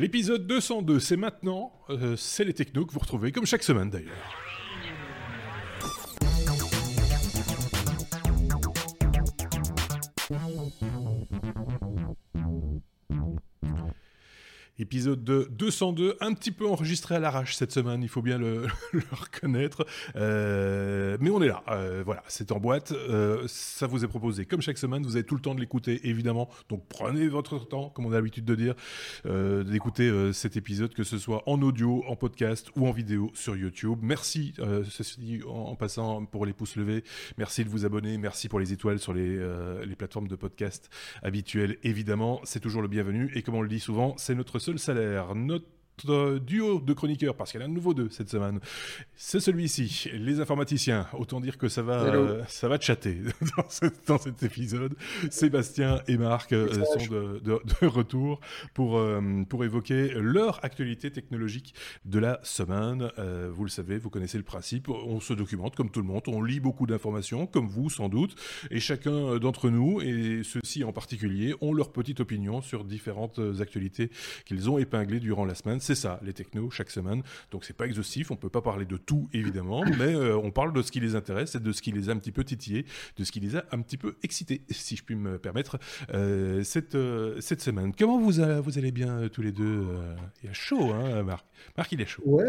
L'épisode 202, c'est maintenant, euh, c'est les technos que vous retrouvez, comme chaque semaine d'ailleurs. Épisode de 202, un petit peu enregistré à l'arrache cette semaine, il faut bien le, reconnaître. Euh, mais on est là, euh, voilà, c'est en boîte. Euh, ça vous est proposé comme chaque semaine, vous avez tout le temps de l'écouter évidemment. Donc prenez votre temps, comme on a l'habitude de dire, d'écouter cet épisode, que ce soit en audio, en podcast ou en vidéo sur YouTube. Merci, ceci dit, en, passant pour les pouces levés. Merci de vous abonner, merci pour les étoiles sur les, les plateformes de podcast habituelles. Évidemment, c'est toujours le bienvenu. Et comme on le dit souvent, c'est notre seul salaire. Notre duo de chroniqueurs, parce qu'il y en a un nouveau deux cette semaine. C'est celui-ci, les informaticiens. Autant dire que ça va, euh, ça va chatter dans, cet- dans cet épisode. Sébastien et Marc euh, sont de, de- de retour pour, euh, pour évoquer leur actualité technologique de la semaine. Euh, vous le savez, vous connaissez le principe. On se documente comme tout le monde. On lit beaucoup d'informations, comme vous sans doute. Et chacun d'entre nous, et ceux-ci en particulier, ont leur petite opinion sur différentes actualités qu'ils ont épinglées durant la semaine. C'est ça, les technos, chaque semaine. Donc c'est pas exhaustif, on peut pas parler de tout évidemment, mais euh, on parle de ce qui les intéresse et de ce qui les a un petit peu titillés, de ce qui les a un petit peu excités, si je puis me permettre, euh, cette, euh, cette semaine. Comment vous, a- vous allez bien tous les deux euh, Il y a chaud, hein, Marc? Marc, il est chaud. Ouais,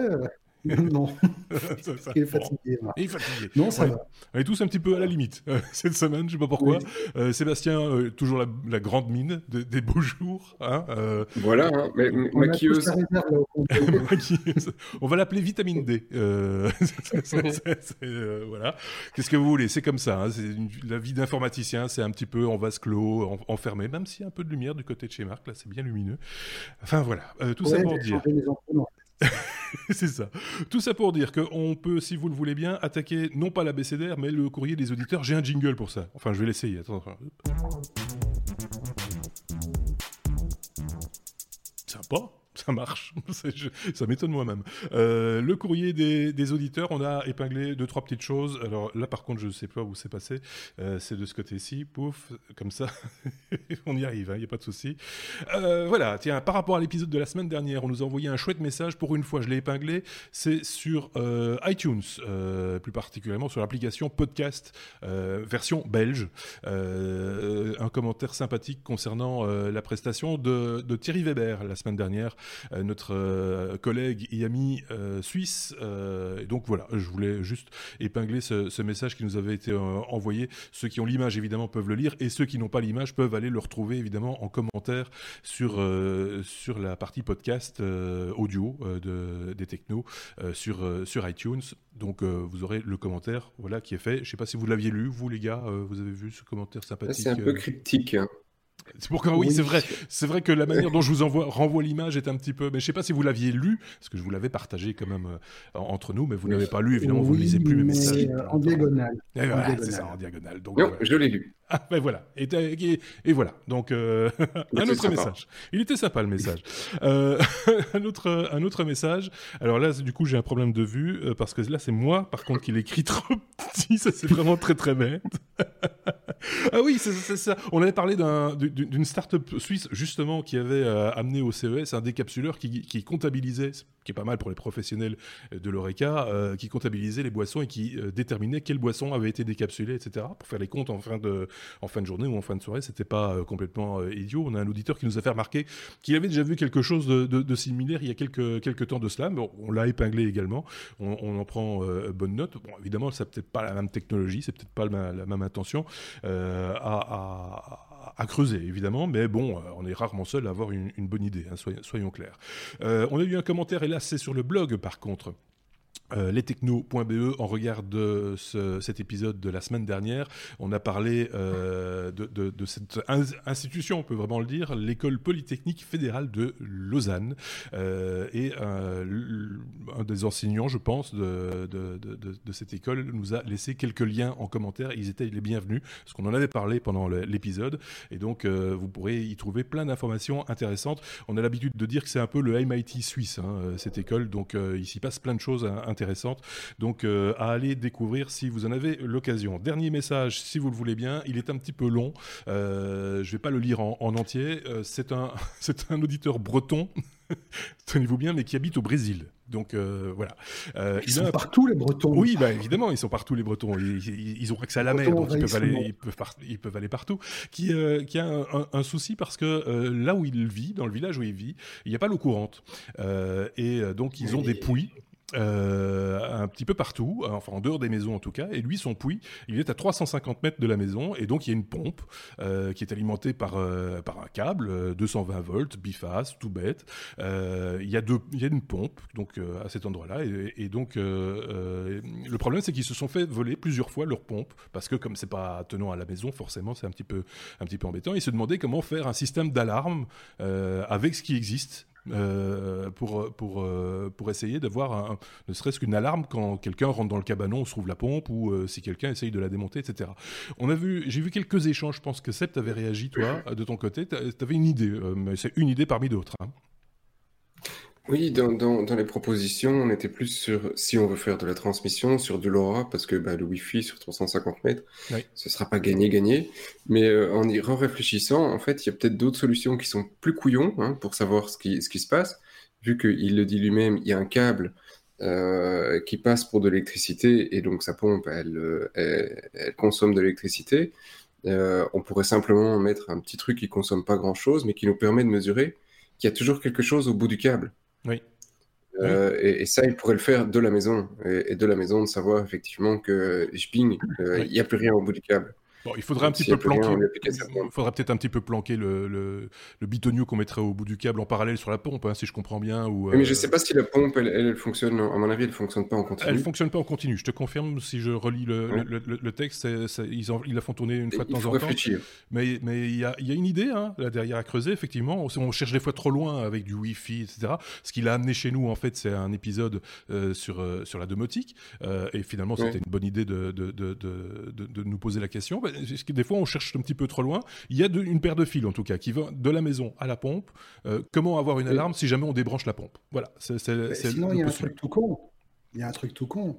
non, Ça- ça- il est fatigué. Il est fatigué. Non, ça Ouais. va. On est tous un petit peu à la limite euh, cette semaine, je sais pas pourquoi. Oui. Euh, Sébastien, euh, toujours la, la grande mine de- des beaux jours. Hein, euh, Voilà, hein, mais, On maquilleuse. on va l'appeler vitamine D. Voilà. Qu'est-ce que vous voulez? C'est comme ça. hein, c'est une- la vie d'informaticien, c'est un petit peu en vase clos, en- enfermé, même s'il y a un peu de lumière du côté de chez Marc. Là, c'est bien lumineux. Enfin voilà. Euh, tout ça Ouais, pour j'ai dire. c'est ça. Tout ça pour dire qu'on peut, si vous le voulez bien, attaquer non pas l'abécédaire, mais le courrier des auditeurs. J'ai un jingle pour ça. Enfin, je vais l'essayer. Sympa. Ça marche, ça m'étonne moi-même. Euh, le courrier des, auditeurs, on a épinglé deux trois petites choses. Alors là, par contre, je ne sais pas où c'est passé. Euh, c'est de ce côté-ci, pouf, comme ça, on y arrive, il n'y a pas de souci. Euh, voilà, tiens, par rapport à l'épisode de la semaine dernière, on nous a envoyé un chouette message. Pour une fois, je l'ai épinglé. C'est sur iTunes, plus particulièrement sur l'application podcast version belge. Un commentaire sympathique concernant la prestation de, Thierry Weber la semaine dernière, notre euh, collègue et ami euh, suisse. Euh, et donc voilà, je voulais juste épingler ce, ce message qui nous avait été euh, envoyé. Ceux qui ont l'image évidemment peuvent le lire et ceux qui n'ont pas l'image peuvent aller le retrouver évidemment en commentaire sur euh, sur la partie podcast euh, audio euh, de, des technos euh, sur euh, sur iTunes. Donc euh, vous aurez le commentaire voilà qui est fait. Je sais pas si vous l'aviez lu vous les gars, euh, vous avez vu ce commentaire sympathique. C'est un peu euh, cryptique. hein. C'est pourquoi oui, Oui. c'est vrai. C'est vrai que la manière dont je vous envoie, renvoie l'image est un petit peu. Mais je sais pas si vous l'aviez lu, parce que je vous l'avais partagé quand même euh, en- entre nous, mais vous Oui. n'avez pas lu. Évidemment, vous ne lisez plus mes messages. euh, en diagonale. Voilà, en c'est ça, en diagonale. Donc, Non, je l'ai lu. Ah, ben voilà. Et, et- et voilà. Donc, euh, un autre message. Il était sympa, le message. Euh, un, autre, un autre message. Alors là, du coup, j'ai un problème de vue, euh, parce que là, c'est moi, par contre, qui l'écrit trop petit. Ça, c'est vraiment très, très bête. ah oui, c'est ça. On avait parlé d'un- d'une start-up suisse, justement, qui avait amené au CES un décapsuleur qui, qui comptabilisait, ce qui est pas mal pour les professionnels de l'ORECA, qui comptabilisait les boissons et qui déterminait quelles boissons avaient été décapsulées, etc., pour faire les comptes en fin de, en fin de journée ou en fin de soirée. C'était pas euh, complètement euh, idiot. On a un auditeur qui nous a fait remarquer qu'il avait déjà vu quelque chose de, similaire il y a quelques, temps de cela. Mais on, l'a épinglé également. On, en prend euh, bonne note. Bon, évidemment, c'est peut-être pas la même technologie, c'est peut-être pas la, même intention à, creuser, évidemment, mais bon, on est rarement seul à avoir une, bonne idée, hein, soyons, clairs. On a eu un commentaire, et là c'est sur le blog par contre. Euh, lestechno.be en regard de ce- cet épisode de la semaine dernière, on a parlé euh, de, de- cette in- institution, on peut vraiment le dire, l'école polytechnique fédérale de Lausanne. Euh, et euh, un des enseignants, je pense, de, de- cette école nous a laissé quelques liens en commentaire. Ils étaient les bienvenus, parce qu'on en avait parlé pendant l'épisode. Et donc, euh, vous pourrez y trouver plein d'informations intéressantes. On a l'habitude de dire que c'est un peu le MIT suisse, hein, euh, cette école. Donc, euh, il s'y passe plein de choses hein, intéressantes. Donc, euh, à aller découvrir si vous en avez l'occasion. Dernier message, si vous le voulez bien. Il est un petit peu long. Euh, je vais pas le lire en, en entier. Euh, c'est un, c'est un auditeur breton. tenez-vous bien, mais qui habite au Brésil. Donc euh, voilà. Euh, ils sont partout les Bretons. Oui, bah, évidemment, ils sont partout les Bretons. Ils, ils, ont accès à la mer, donc ils peuvent, aller, ils, peuvent ils peuvent, aller, partout. Qui, euh, qui a un, un, souci parce que là où il vit, dans le village où il vit, il n'y a pas l'eau courante. Et donc ils ont des puits euh, un petit peu partout, enfin en dehors des maisons en tout cas. Et lui, son puits, il est à 350 mètres de la maison, et donc il y a une pompe euh, qui est alimentée par euh, par un câble, 220 euh, volts, biface, tout bête. Euh, il y a deux, il y a une pompe donc à cet endroit-là, et, et donc le problème c'est qu'ils se sont fait voler plusieurs fois leur pompe parce que comme c'est pas tenant à la maison, forcément c'est un petit peu un petit peu embêtant. Ils se demandaient comment faire un système d'alarme avec ce qui existe euh, pour, pour, euh, pour essayer d'avoir ne serait-ce qu'une alarme quand quelqu'un rentre dans le cabanon, on se trouve la pompe, ou euh, si quelqu'un essaye de la démonter, etc. On a vu, j'ai vu quelques échanges, je pense que Seb t'avait réagi, toi, de ton côté, t'avais une idée, mais c'est une idée parmi d'autres. Hein. Oui, dans, dans, dans, les propositions, on était plus sur, si on veut faire de la transmission, sur de LoRa, parce que bah, le Wi-Fi sur 350 mètres, oui. ce ne sera pas gagné-gagné. Mais euh, en y réfléchissant, en fait, il y a peut-être d'autres solutions qui sont plus couillons hein, pour savoir ce qui, ce qui se passe. Vu qu'il le dit lui-même, il y a un câble euh, qui passe pour de l'électricité, et donc sa pompe, elle, elle, elle consomme de l'électricité. Euh, on pourrait simplement mettre un petit truc qui consomme pas grand-chose, mais qui nous permet de mesurer qu'il y a toujours quelque chose au bout du câble. Oui. Euh, et, et, ça, il pourrait le faire de la maison. Et, et de la maison, de savoir effectivement que je ping, euh, il n'y a plus rien au bout du câble. Bon, il faudrait un petit peu planquer. Il faudrait peut-être un petit peu planquer le, le, le bitonio qu'on mettrait au bout du câble en parallèle sur la pompe, hein, si je comprends bien. Ou, euh... Mais je sais pas si la pompe, elle, elle, fonctionne. À mon avis, elle fonctionne pas en continu. Elle fonctionne pas en continu. Je te confirme si je relis le, ouais. le, texte, c est, c est, ils, en, ils, la font tourner une fois de temps en temps. Mais mais il y a, y a une idée hein, là derrière à creuser. Effectivement, on, on, cherche des fois trop loin avec du Wi-Fi, etc. Ce qu'il a amené chez nous, en fait, c'est un épisode euh, sur euh, sur la domotique. Euh, et finalement, c'était une bonne idée de de, de, de, de, nous poser la question. Parce que des fois, on cherche un petit peu trop loin. Il y a de, une paire de fils, en tout cas, qui va de la maison à la pompe. Euh, comment avoir une alarme si jamais on débranche la pompe? Voilà. Sinon, il y a un truc tout con. Il y a un truc tout con.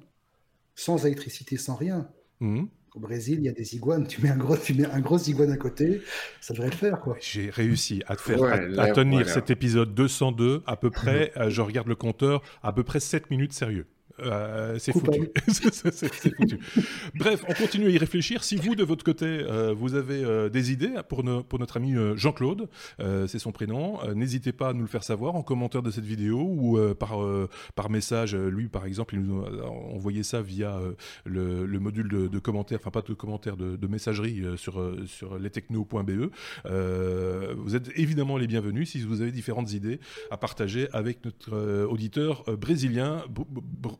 Sans électricité, sans rien. Mmh. Au Brésil, il y a des iguanes. Tu mets un gros, tu mets un gros iguane à côté, ça devrait le faire, quoi. J'ai réussi à, faire, ouais, à, là, à tenir voilà. cet épisode 202 à peu près. euh, je regarde le compteur, à peu près 7 minutes sérieux. Euh, c'est foutu. Bref, on continue à y réfléchir. Si vous, de votre côté, euh, vous avez euh, des idées pour, no pour notre ami Jean-Claude, c'est son prénom, n'hésitez pas à nous le faire savoir en commentaire de cette vidéo ou par, par message. Lui, par exemple, il nous a envoyé ça via le, le, module de, de, commentaires, enfin pas de commentaires, de, de messagerie sur, sur lestechno.be. vous êtes évidemment les bienvenus si vous avez différentes idées à partager avec notre auditeur brésilien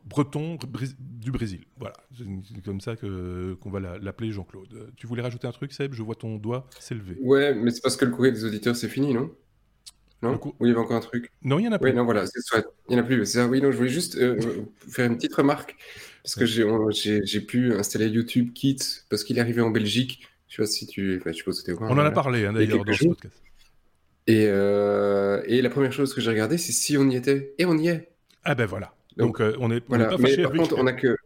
breton du Brésil. Voilà, c'est comme ça que qu'on va l'appeler Jean-Claude. Tu voulais rajouter un truc, Seb? Je vois ton doigt s'élever. Ouais, mais c'est parce que le courrier des auditeurs c'est fini, non? Non? Coup... Oui, il y avait encore un truc. Non, il y en a plus. Oui, non, voilà, il y en a plus. Ça, oui, non, je voulais juste euh, faire une petite remarque parce que j'ai pu installer YouTube Kit parce qu'il est arrivé en Belgique. Je sais pas si tu, enfin, je suppose que tu On en a parlé hein, d'ailleurs dans ce podcast. Et, euh, et la première chose que j'ai regardé, c'est si on y était. Et on y est. Ah ben voilà. Donc, Donc euh, on est, voilà. on est pas fâché mais par avec... contre, on a que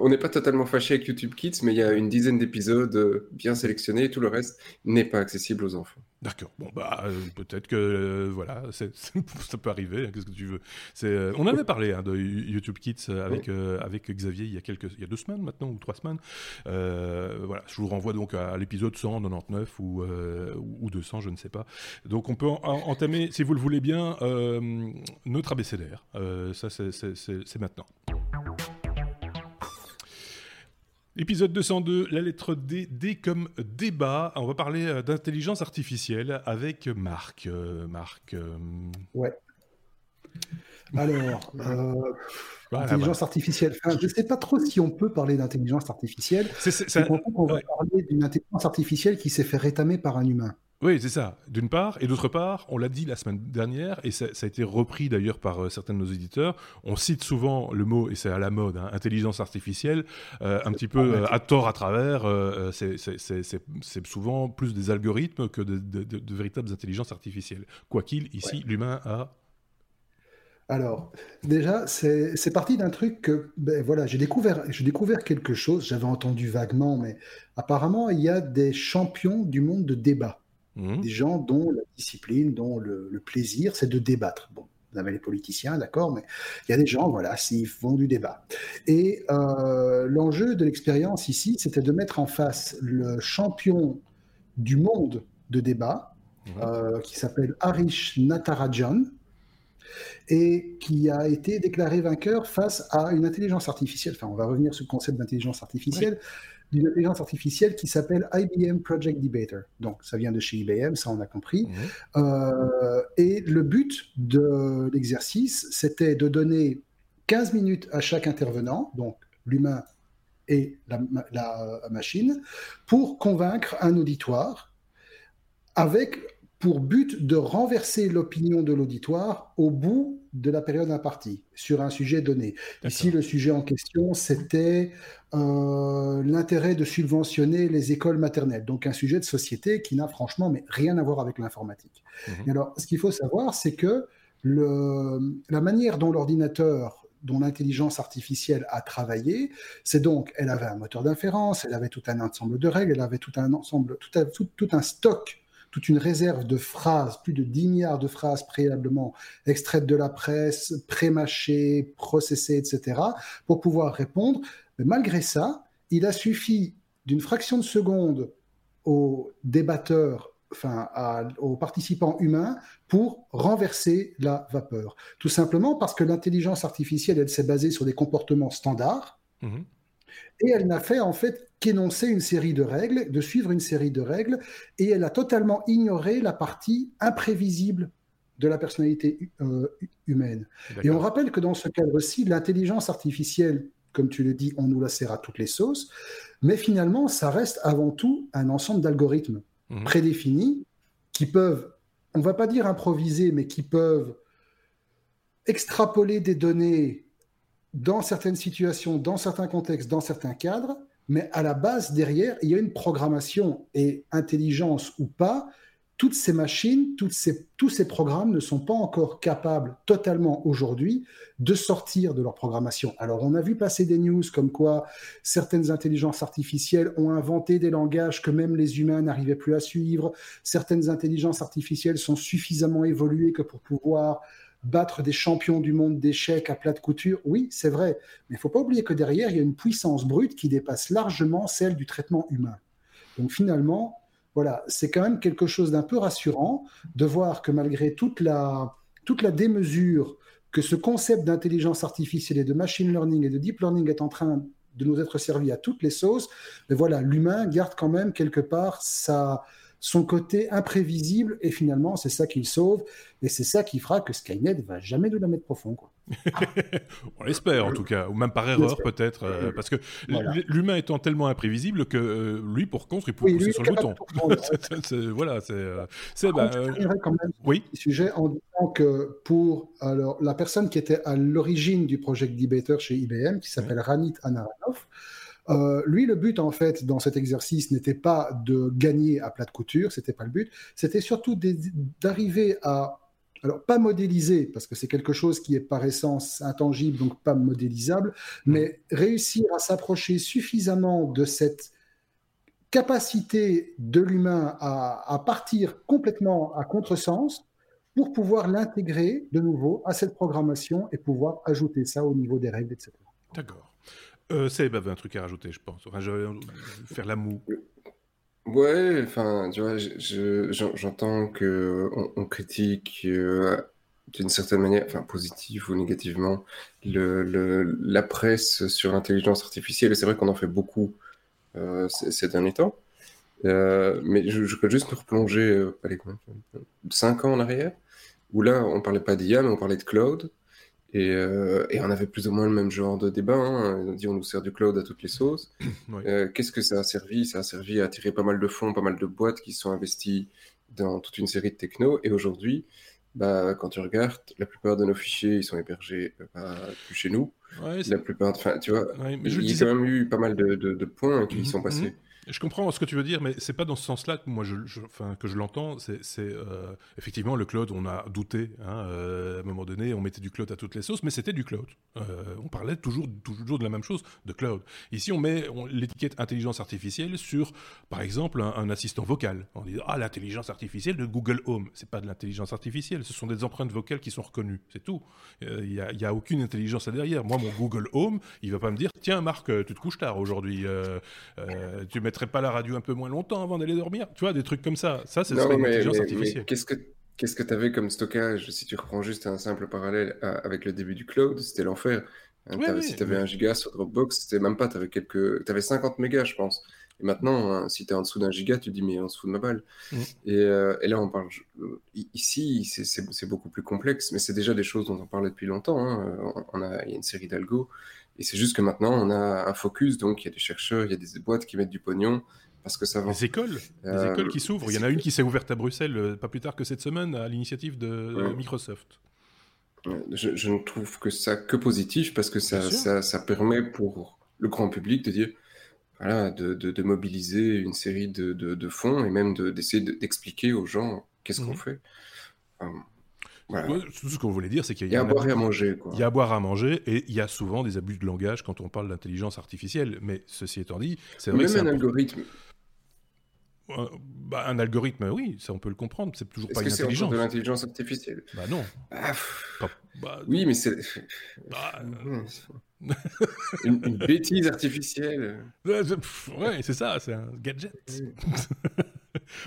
on n'est pas totalement fâché avec YouTube Kids, mais il y a une dizaine d'épisodes bien sélectionnés et tout le reste n'est pas accessible aux enfants. D'accord. Bon, bah, euh, peut-être que, euh, voilà, ça peut arriver. Hein, Qu'est-ce que tu veux euh, On avait parlé hein, de YouTube Kids avec, avec Xavier il y, a quelques, il y a deux semaines maintenant, ou trois semaines. voilà, je vous renvoie donc à, à l'épisode 199 ou, ou 200, je ne sais pas. Donc, on peut en, en, entamer, si vous le voulez bien, notre abécédaire. ça, c'est maintenant. Épisode 202, la lettre D, D comme débat. On va parler euh, d'intelligence artificielle avec Marc. Euh, Marc. Euh... Ouais. Alors, euh, voilà, intelligence voilà. artificielle. Enfin, je ne sais pas trop si on peut parler d'intelligence artificielle. C'est on va ouais. parler d'une intelligence artificielle qui s'est fait rétamer par un humain. Oui, c'est ça, d'une part. Et d'autre part, on l'a dit la semaine dernière, et ça, ça a été repris d'ailleurs par euh, certains de nos éditeurs, on cite souvent le mot, et c'est à la mode, hein, intelligence artificielle, euh, un petit peu euh, à tort à travers, c'est souvent plus des algorithmes que de, de, de, de véritables intelligences artificielles. Quoi qu'il, ici, ouais. l'humain a alors, déjà, c'est parti d'un truc que, ben voilà, j'ai découvert, découvert quelque chose, j'avais entendu vaguement, mais apparemment, il y a des champions du monde de débat. Mmh. Des gens dont la discipline, dont le, le plaisir, c'est de débattre. Bon, vous avez les politiciens, d'accord, mais il y a des gens, voilà, s'ils font du débat. Et euh, l'enjeu de l'expérience ici, c'était de mettre en face le champion du monde de débat, euh, qui s'appelle Harish Natarajan, et qui a été déclaré vainqueur face à une intelligence artificielle. Enfin, on va revenir sur le concept d'intelligence artificielle d'une intelligence artificielle qui s'appelle IBM Project Debater. Donc, ça vient de chez IBM, ça on a compris. Euh, et le but de l'exercice, c'était de donner 15 minutes à chaque intervenant, donc l'humain et la, la, machine, pour convaincre un auditoire avec pour but de renverser l'opinion de l'auditoire au bout de la période impartie sur un sujet donné. Ici, le sujet en question, c'était euh, l'intérêt de subventionner les écoles maternelles, donc un sujet de société qui n'a franchement mais rien à voir avec l'informatique. Mhm. Alors, ce qu'il faut savoir, c'est que le, la manière dont l'ordinateur dont l'intelligence artificielle a travaillé, c'est donc, elle avait un moteur d'inférence, elle avait tout un ensemble de règles, elle avait tout un ensemble, tout, tout, tout un stock toute une réserve de phrases, plus de 10 milliards de phrases préalablement extraites de la presse, pré-mâchées, processées, etc., pour pouvoir répondre. Mais malgré ça, il a suffi d'une fraction de seconde aux débatteurs, enfin aux participants humains, pour renverser la vapeur. Tout simplement parce que l'intelligence artificielle, elle s'est basée sur des comportements standards. Mmh et elle n'a fait en fait qu'énoncer une série de règles, de suivre une série de règles, et elle a totalement ignoré la partie imprévisible de la personnalité euh, humaine. Et on rappelle que dans ce cadre-ci, l'intelligence artificielle, comme tu le dis, on nous la sert à toutes les sauces, mais finalement, ça reste avant tout un ensemble d'algorithmes mhm. prédéfinis qui peuvent, on va pas dire improviser, mais qui peuvent extrapoler des données dans certaines situations, dans certains contextes, dans certains cadres, mais à la base, derrière, il y a une programmation et intelligence ou pas. Toutes ces machines, tous ces programmes ne sont pas encore capables totalement aujourd'hui de sortir de leur programmation. Alors, on a vu passer des news comme quoi certaines intelligences artificielles ont inventé des langages que même les humains n'arrivaient plus à suivre. Certaines intelligences artificielles sont suffisamment évoluées que pour pouvoir battre des champions du monde d'échecs à plat de couture, oui, c'est vrai. Mais il faut pas oublier que derrière, il y a une puissance brute qui dépasse largement celle du traitement humain. Donc finalement, voilà, c'est quand même quelque chose d'un peu rassurant de voir que malgré toute la, toute la démesure que ce concept d'intelligence artificielle et de machine learning et de deep learning est en train de nous être servi à toutes les sauces, mais voilà, l'humain garde quand même quelque part sa, son côté imprévisible, et finalement, c'est ça qu'il sauve, et c'est ça qui fera que Skynet va jamais nous la mettre profond. Quoi. On l'espère en tout cas, ou même par erreur peut-être, euh, parce que l'humain étant tellement imprévisible que euh, lui, pour contre, il peut pousser sur le bouton. voilà, c'est. Euh, c'est bah, quand même oui. sujet en disant que pour alors, la personne qui était à l'origine du Project Debater chez IBM, qui s'appelle Ranit Anaranov, euh, lui, le but, en fait, dans cet exercice, n'était pas de gagner à plat de couture, c'était pas le but, c'était surtout d'arriver à, alors pas modéliser, parce que c'est quelque chose qui est par essence intangible, donc pas modélisable, mmh. mais réussir à s'approcher suffisamment de cette capacité de l'humain à, à, partir complètement à contresens pour pouvoir l'intégrer de nouveau à cette programmation et pouvoir ajouter ça au niveau des règles, etc. D'accord. Euh, Seb avait un truc à rajouter, je pense. Je vais faire la moue. Ouais, enfin, tu vois, j'entends que on, critique euh, d'une certaine manière, enfin, positive ou négativement, le, la presse sur l'intelligence artificielle. Et c'est vrai qu'on en fait beaucoup euh, ces, derniers temps. Euh, mais je, je, peux juste nous replonger, allez, 5 ans en arrière, où là, on parlait pas d'IA, mais on parlait de cloud. Et, euh, et, on avait plus ou moins le même genre de débat. Hein. On dit on nous sert du cloud à toutes les sauces. Euh, Qu'est-ce que ça a servi? Ça a servi à attirer pas mal de fonds, pas mal de boîtes qui sont investies dans toute une série de techno. Et aujourd'hui, bah, quand tu regardes, la plupart de nos fichiers, ils sont hébergés euh, plus chez nous. la plupart, enfin, tu vois, il y a quand même eu pas mal de, de, points qui y mhm, sont passés. mhm. Je comprends ce que tu veux dire, mais c'est pas dans ce sens-là que moi je, que je l'entends. C'est euh, effectivement le cloud, on a douté. Hein, euh, à un moment donné, on mettait du cloud à toutes les sauces, mais c'était du cloud. Euh, on parlait toujours, toujours de la même chose, de cloud. Ici, on met l'étiquette intelligence artificielle sur, par exemple, un, assistant vocal. On dit ah l'intelligence artificielle de Google Home. C'est pas de l'intelligence artificielle, ce sont des empreintes vocales qui sont reconnues. C'est tout. Il n'y a, aucune intelligence à derrière. Moi, mon Google Home, il va pas me dire tiens Marc, tu te couches tard aujourd'hui. tu pas la radio un peu moins longtemps avant d'aller dormir Tu vois, des trucs comme ça. Ça, c'est artificielle. Qu'est-ce que Qu'est-ce que tu avais comme stockage? Si tu reprends juste un simple parallèle avec le début du cloud, c'était l'enfer. Hein, si tu avais un giga sur Dropbox, c'était même pas, tu avais, quelques... avais 50 mégas, je pense. Et maintenant, hein, si tu es en dessous d'un giga, tu te dis, mais on se fout de ma balle. Mm. Et, euh, et, là, on parle. Ici, c'est beaucoup plus complexe, mais c'est déjà des choses dont on parlait depuis longtemps. Hein. On a, il y a une série d'algos et c'est juste que maintenant, on a un focus, donc il y a des chercheurs, il y a des boîtes qui mettent du pognon parce que ça va. Des écoles, des euh, écoles qui s'ouvrent. Il y en a une qui s'est ouverte à Bruxelles euh, pas plus tard que cette semaine à l'initiative de Microsoft. Je, ne trouve que ça que positif parce que ça, ça, ça, permet pour le grand public de dire voilà, de, de, mobiliser une série de, de fonds et même d'essayer d'expliquer aux gens qu'est-ce qu'on mhm. Tout ce qu'on voulait dire, c'est qu'il y, a, à boire et à manger. Il y a à boire à manger et il y a souvent des abus de langage quand on parle d'intelligence artificielle. Mais ceci étant dit, c'est vrai Même un algorithme. Bah, un algorithme, oui, ça on peut le comprendre. C'est toujours pas une intelligence. de l'intelligence artificielle? Bah non. Ah, bah, oui, mais c'est. Bah, une, une, bêtise artificielle. Ouais, c'est ça, c'est un gadget.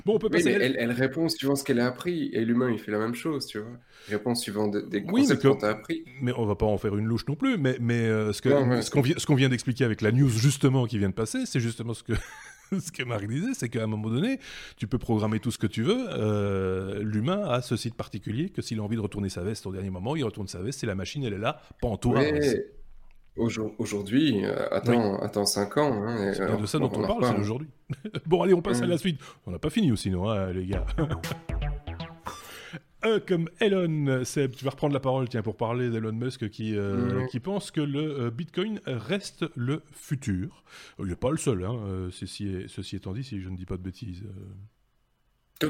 bon, on peut passer. elle, elle, répond suivant ce qu'elle a appris, et l'humain, il fait la même chose, tu vois. Il répond suivant des concepts qu'on t'a appris. Mais on va pas en faire une louche non plus, mais, mais euh, ce qu'on vient, vient d'expliquer avec la news, justement, qui vient de passer, c'est justement ce que. ce que Marie disait, c'est qu'à un moment donné, tu peux programmer tout ce que tu veux. Euh, l'humain a ce site particulier que s'il a envie de retourner sa veste au dernier moment, il retourne sa veste. C'est la machine, elle est là, pantois. Aujourd'hui, euh, attends, attends 5 ans. Hein, c'est de ça dont on, parle, c'est aujourd'hui. bon, allez, on passe à la suite. On n'a pas fini aussi, non, hein, les gars Euh, comme Elon, Seb, tu vas reprendre la parole tiens, pour parler d'Elon Musk qui, euh, qui pense que le Bitcoin reste le futur. Il n'est pas le seul, hein, ceci, ceci étant dit, si je ne dis pas de bêtises.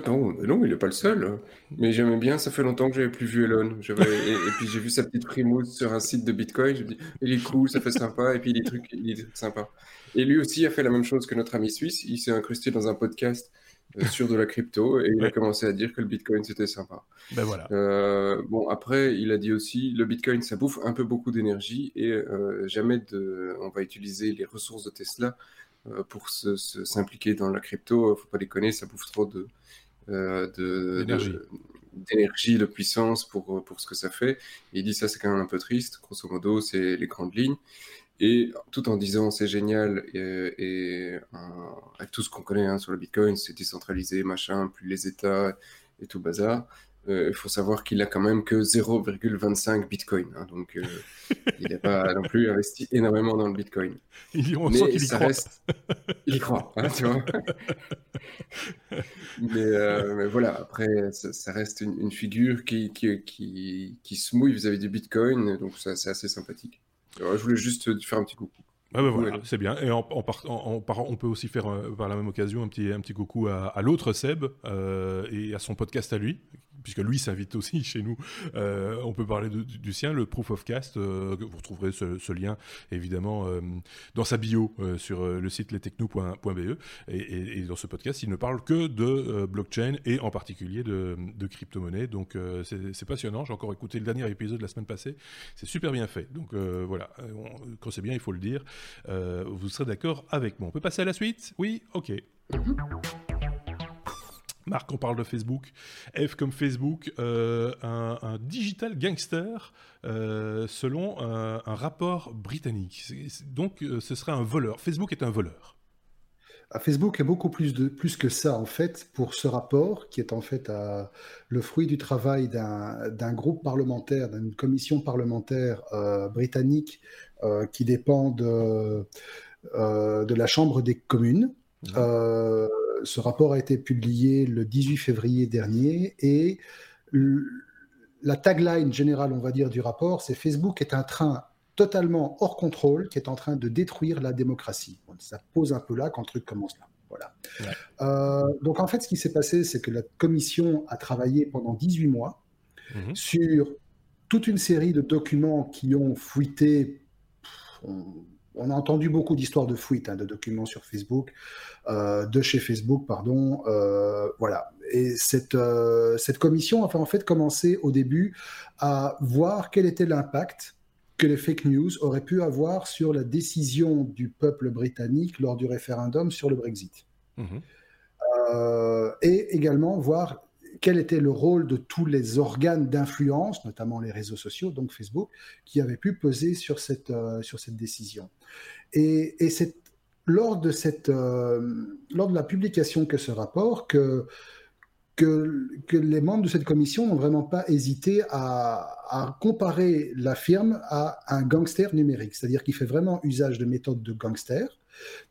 Non, non, il n'est pas le seul. Mais j'aimais bien, ça fait longtemps que j'avais plus vu Elon. Et, et, puis j'ai vu sa petite primousse sur un site de Bitcoin. Je me dis, il est cool, ça fait sympa. Et puis il est trucs, il est sympa. Et lui aussi a fait la même chose que notre ami suisse. Il s'est incrusté dans un podcast euh, sur de la crypto et il a commencé à dire que le Bitcoin c'était sympa. Ben voilà. Euh, bon, après, il a dit aussi, le Bitcoin ça bouffe un peu beaucoup d'énergie et euh, jamais de, on va utiliser les ressources de Tesla pour s'impliquer dans la crypto. Faut pas déconner, ça bouffe trop de euh, d'énergie, de, puissance pour, pour ce que ça fait. il dit ça, c'est quand même un peu triste. Grosso modo, c'est les grandes lignes. Et tout en disant c'est génial et, et avec tout ce qu'on connaît hein, sur le Bitcoin, c'est décentralisé, machin, plus les États et tout bazar. Euh, il faut savoir qu'il a quand même que 0,25 Bitcoin. Hein, donc, euh, il n'a pas non plus investi énormément dans le Bitcoin. Il, on Mais qu'il y croit. Reste... Il y croit, hein, tu vois. Euh, mais, voilà, après, ça, reste une, figure qui, qui, qui, qui se mouille vis-à-vis du Bitcoin. Donc, c'est assez sympathique. je voulais juste faire un petit coucou. Ah voilà, c'est bien. Et en, on peut aussi faire par la même occasion un petit, un petit coucou à, l'autre Seb et à son podcast à lui, puisque lui s'invite aussi chez nous, euh, on peut parler du, sien, le Proof of Cast. Euh, vous retrouverez ce, lien évidemment euh, dans sa bio sur le site lestechno.be. Et, dans ce podcast, il ne parle que de blockchain et en particulier de, crypto-monnaie. Donc c'est passionnant. J'ai encore écouté le dernier épisode de la semaine passée. C'est super bien fait. Donc voilà, quand c'est bien, il faut le dire. vous serez d'accord avec moi. On peut passer à la suite? Oui? Ok. Marc, on parle de Facebook. F comme Facebook, euh, un, digital gangster euh, selon un, rapport britannique. Donc, euh, ce serait un voleur. Facebook est un voleur. Ah, Facebook est beaucoup plus, de, plus que ça, en fait, pour ce rapport, qui est en fait le fruit du travail d'un groupe parlementaire, d'une commission parlementaire britannique qui dépend de, de la Chambre des communes. Mmh ce rapport a été publié le 18 février dernier et la tagline générale, on va dire, du rapport, c'est Facebook est un train totalement hors contrôle qui est en train de détruire la démocratie. Ça pose un peu là quand le truc commence là. Voilà. Euh, donc en fait, ce qui s'est passé, c'est que la commission a travaillé pendant 18 mois mhm. sur toute une série de documents qui ont fuité. On, a entendu beaucoup d'histoires de fuite, hein, de documents sur Facebook, euh, de chez Facebook, pardon. Euh, voilà. Et cette, cette commission a en fait commencé au début à voir quel était l'impact que les fake news auraient pu avoir sur la décision du peuple britannique lors du référendum sur le Brexit. Euh, et également voir quel était le rôle de tous les organes d'influence, notamment les réseaux sociaux, donc Facebook, qui avaient pu peser sur cette, euh, sur cette décision. Et, c'est lors de, euh, lors de la publication de ce rapport que que, les membres de cette commission n'ont vraiment pas hésité à, comparer la firme à un gangster numérique, c'est-à-dire qu'il fait vraiment usage de méthodes de gangster.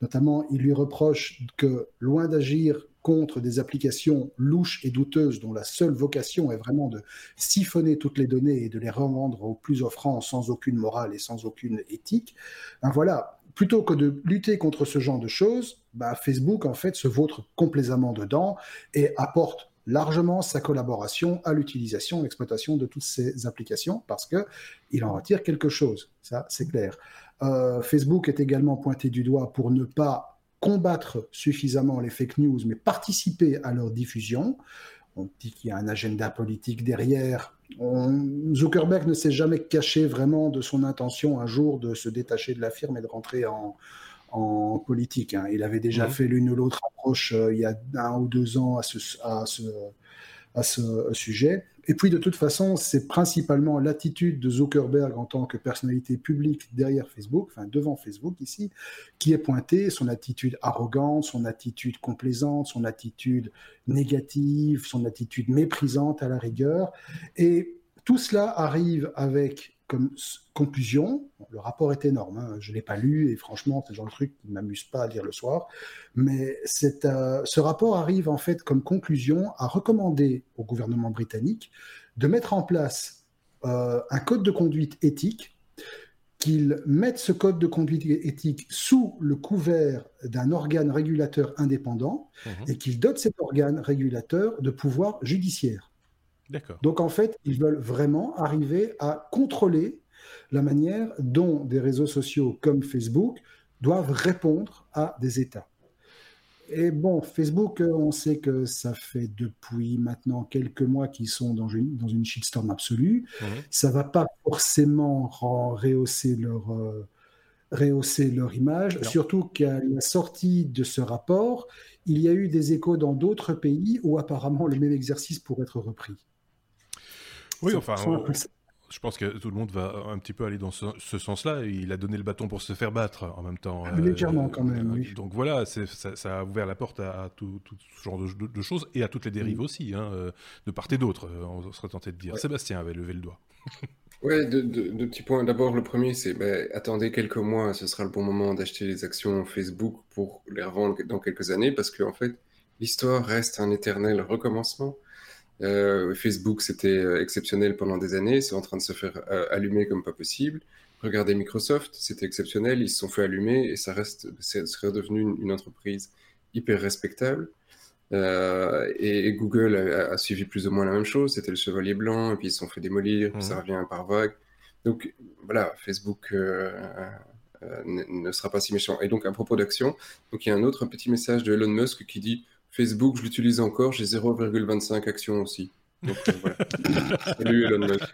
Notamment, il lui reproche que, loin d'agir contre des applications louches et douteuses dont la seule vocation est vraiment de siphonner toutes les données et de les revendre aux plus offrants sans aucune morale et sans aucune éthique, ben voilà, plutôt que de lutter contre ce genre de choses, ben Facebook en fait se vautre complaisamment dedans et apporte largement sa collaboration à l'utilisation, l'exploitation de toutes ces applications parce qu'il en retire quelque chose. Ça, c'est clair. Euh, Facebook est également pointé du doigt pour ne pas combattre suffisamment les fake news, mais participer à leur diffusion. On dit qu'il y a un agenda politique derrière. Zuckerberg ne s'est jamais caché vraiment de son intention un jour de se détacher de la firme et de rentrer en, en politique. Hein. Il avait déjà fait l'une ou l'autre approche euh, il y a un ou deux ans à ce, à ce, à ce sujet. Et puis de toute façon, c'est principalement l'attitude de Zuckerberg en tant que personnalité publique derrière Facebook, enfin devant Facebook ici, qui est pointée, son attitude arrogante, son attitude complaisante, son attitude négative, son attitude méprisante à la rigueur. Et tout cela arrive avec comme conclusion, le rapport est énorme, hein, je ne l'ai pas lu et franchement, c'est le genre de truc qui ne m'amuse pas à lire le soir, mais euh, ce rapport arrive en fait comme conclusion à recommander au gouvernement britannique de mettre en place euh, un code de conduite éthique, qu'il mette ce code de conduite éthique sous le couvert d'un organe régulateur indépendant mmh et qu'il dote cet organe régulateur de pouvoir judiciaire. Donc en fait, ils veulent vraiment arriver à contrôler la manière dont des réseaux sociaux comme Facebook doivent répondre à des États. Et bon, Facebook, on sait que ça fait depuis maintenant quelques mois qu'ils sont dans une, dans une shitstorm absolue. Ça ne va pas forcément rehausser leur, euh, rehausser leur image, surtout qu'à la sortie de ce rapport, il y a eu des échos dans d'autres pays où apparemment le même exercice pourrait être repris. Oui, enfin, je pense que tout le monde va un petit peu aller dans ce, sens-là. Il a donné le bâton pour se faire battre en même temps. Ah, légèrement quand même, oui. Donc voilà, ça, ça, a ouvert la porte à, tout, ce genre de, choses et à toutes les dérives aussi, hein, euh, de part et d'autre, euh, on serait tenté de dire. Sébastien avait levé le doigt. Ouais, deux, petits points. D'abord, le premier, c'est ben, attendez quelques mois, ce sera le bon moment d'acheter les actions Facebook pour les revendre dans quelques années, parce qu'en en fait, l'histoire reste un éternel recommencement. Euh, Facebook, c'était euh, exceptionnel pendant des années, c'est en train de se faire euh, allumer comme pas possible. Regardez Microsoft, c'était exceptionnel, ils se sont fait allumer et ça reste, c'est redevenu une, entreprise hyper respectable. et, Google a, suivi plus ou moins la même chose, c'était le chevalier blanc, et puis ils se sont fait démolir, puis ça mmh. revient par vague. Donc voilà, Facebook ne sera pas si méchant. Et donc à propos d'action, donc il y a un autre petit message de Elon Musk qui dit Facebook, je l'utilise encore, j'ai 0,25 actions aussi. Donc, euh, voilà. Salut Elon Musk.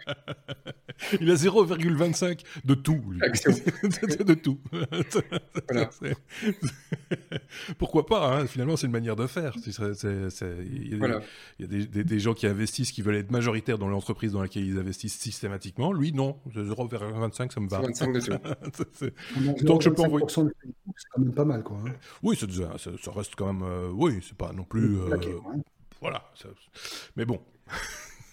Il a 0,25 de tout. de, tout. Pourquoi pas hein Finalement, c'est une manière de faire. Il y a, des, gens qui investissent, qui veulent être majoritaires dans l'entreprise dans laquelle ils investissent systématiquement. Lui, non. 0,25, ça me va. 25 de tout. Donc, je peux envoyer. C'est quand même pas mal, quoi. Hein. Oui, ça, ça, reste quand même. Euh, oui, c'est pas non plus. Euh, voilà. Mais bon,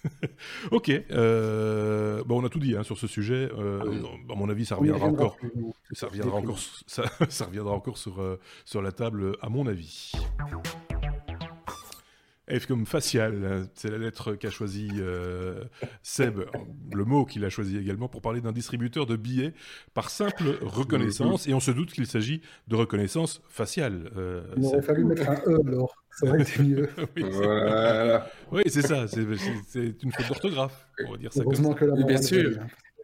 ok. Euh, bon, on a tout dit hein, sur ce sujet. Euh, ah à mon avis, ça reviendra encore. Ça reviendra encore. Ça, reviendra encore sur, euh, sur la table, à mon avis. F comme facial, c'est la lettre qu'a choisi euh, Seb, le mot qu'il a choisi également pour parler d'un distributeur de billets par simple reconnaissance, et on se doute qu'il s'agit de reconnaissance faciale. Euh, Il aurait fallu mettre un E alors, ça aurait été mieux. oui, voilà. oui, c'est ça, c'est une faute d'orthographe, on va dire ça Heureusement comme ça. que la Bien sûr.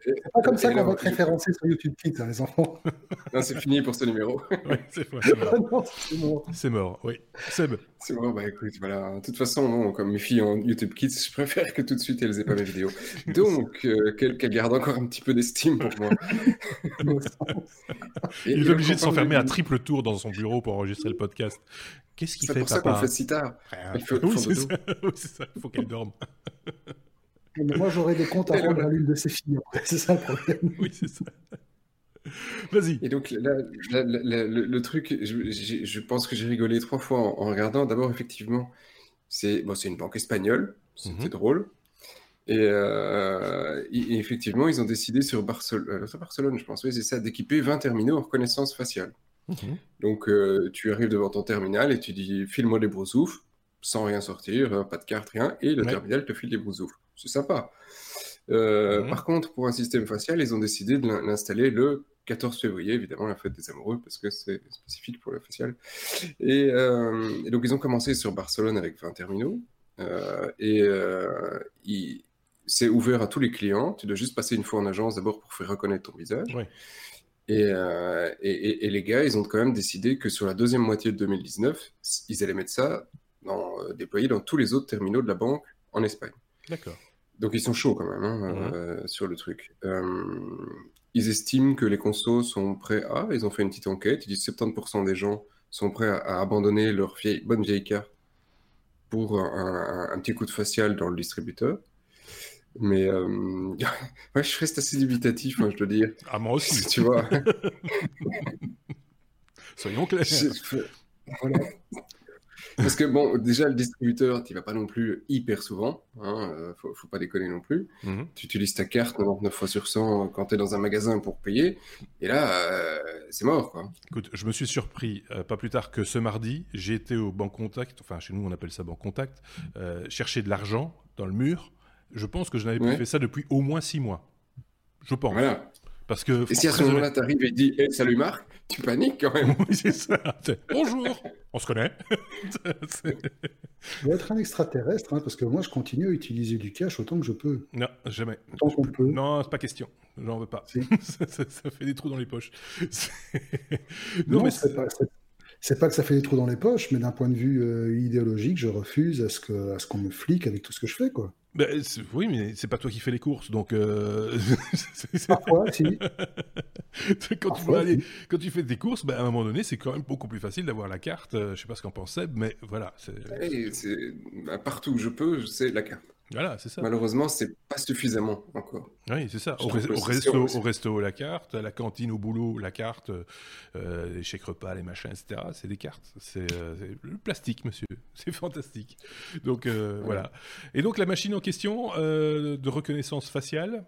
C'est pas comme ça qu'on va te référencer sur YouTube Kids, hein, les enfants. non, c'est fini pour ce numéro. oui, c'est mort. c'est mort. oui. Seb. C'est mort, bah écoute, voilà. De toute façon, comme mes filles en YouTube Kids, je préfère que tout de suite elles aient pas mes vidéos. Donc, euh, qu'elles gardent encore un petit peu d'estime pour moi. Il est obligé de s'enfermer à triple tour dans son bureau pour enregistrer le podcast. Qu'est-ce qu'il fait, C'est pour ça qu'on fait si tard. Il faut, oui, c'est ça. Il faut qu'elle dorme. Mais moi, j'aurais des comptes à rendre à l'une de ses filles. C'est ça le problème. oui, c'est ça. Vas-y. Et donc, là, le, truc, je, je, pense que j'ai rigolé trois fois en, regardant. D'abord, effectivement, c'est bon, une banque espagnole. C'était mhm. drôle. Et, euh, et, effectivement, ils ont décidé sur Barcelone, euh, Barcelone je pense, oui, c'est ça, d'équiper 20 terminaux en reconnaissance faciale. Mhm. Donc, euh, tu arrives devant ton terminal et tu dis file-moi des broussoufs, sans rien sortir, pas de carte, rien, et le terminal te file des broussoufs c'est sympa. Euh, mhm. Par contre, pour un système facial, ils ont décidé de l'installer le 14 février, évidemment, la fête des amoureux, parce que c'est spécifique pour le facial. Euh, et, donc, ils ont commencé sur Barcelone avec 20 terminaux. Euh, et c'est ouvert à tous les clients. Tu dois juste passer une fois en agence d'abord pour faire reconnaître ton visage. Et, et, les gars, ils ont quand même décidé que sur la deuxième moitié de 2019, ils allaient mettre ça dans, déployé dans tous les autres terminaux de la banque en Espagne. D'accord. Donc ils sont chauds quand même hein, euh, sur le truc. Euh, ils estiment que les consos sont prêts à. Ils ont fait une petite enquête. Ils disent 70% des gens sont prêts à, abandonner leur vieille, bonne vieille carte pour un, petit coup de facial dans le distributeur. Mais euh, ouais, je reste assez dubitatif, hein, je dois dire. Ah, moi aussi. Tu vois. Soyons clairs. Voilà. Parce que bon, déjà le distributeur, tu vas pas non plus hyper souvent, hein, euh, faut, pas déconner non plus. Mhm. Tu utilises ta carte 99 fois sur 100 quand tu es dans un magasin pour payer, et là, euh, c'est mort quoi. Écoute, je me suis surpris, euh, pas plus tard que ce mardi, j'ai été au Banque Contact, enfin chez nous on appelle ça Banque Contact, chercher de l'argent dans le mur. Je pense que je n'avais plus fait ça depuis au moins six mois. Je pense. Voilà. Parce que, et si à ce moment-là, tu arrives et dis hey, Salut Marc, tu paniques quand même. oui, c'est ça. Bonjour, on se connaît. Je dois être un extraterrestre, hein, parce que moi, je continue à utiliser du cash autant que je peux. Non, jamais. Tant qu'on peut. Non, c'est pas question. J'en veux pas. ça, fait des trous dans les poches. non, mais c'est pas, c'est pas que ça fait des trous dans les poches, mais d'un point de vue euh, idéologique, je refuse à ce que à ce qu'on me flique avec tout ce que je fais, quoi. Ben, oui, mais c'est pas toi qui fais les courses, donc. Euh... Parfois, si. quand, tu aller, quand tu fais tes courses, ben, à un moment donné, c'est quand même beaucoup plus facile d'avoir la carte. Euh, je sais pas ce qu'en pense Seb, mais voilà. Ben, partout où je peux, c'est la carte. Voilà, c'est ça. Malheureusement, c'est pas suffisamment encore. Oui, c'est ça. Au, resto, au resto, la carte, à la cantine, au boulot, la carte, euh, les chèques repas, les machins, etc. C'est des cartes. C'est euh, le plastique, monsieur. C'est fantastique. Donc euh, voilà. Et donc la machine en question de reconnaissance faciale.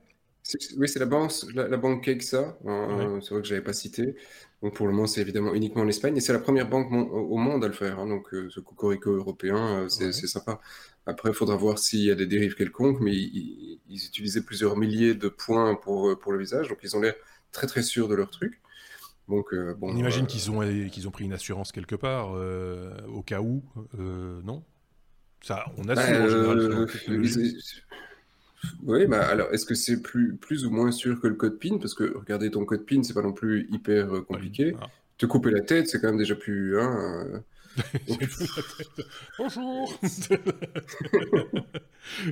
Oui, c'est la banque, la, banque Kexa. C'est vrai que j'avais pas cité. Donc pour le moment, c'est évidemment uniquement en Espagne et c'est la première banque au monde à le faire. Hein. Donc ce cocorico européen, c'est sympa. Après, il faudra voir s'il y a des dérives quelconques, mais ils, utilisaient plusieurs milliers de points pour, euh, pour le visage, donc ils ont l'air très très sûrs de leur truc. Donc, euh, bon, on imagine euh, qu'ils ont, qu'ils ont pris une assurance quelque part, au cas où, non? Ça, on assure bah, en général. Oui, bah alors est-ce que c'est plus, plus ou moins sûr que le code PIN? Parce que regarder ton code PIN, c'est pas non plus hyper compliqué. Te couper la tête, c'est quand même déjà plus. Hein, Bonjour.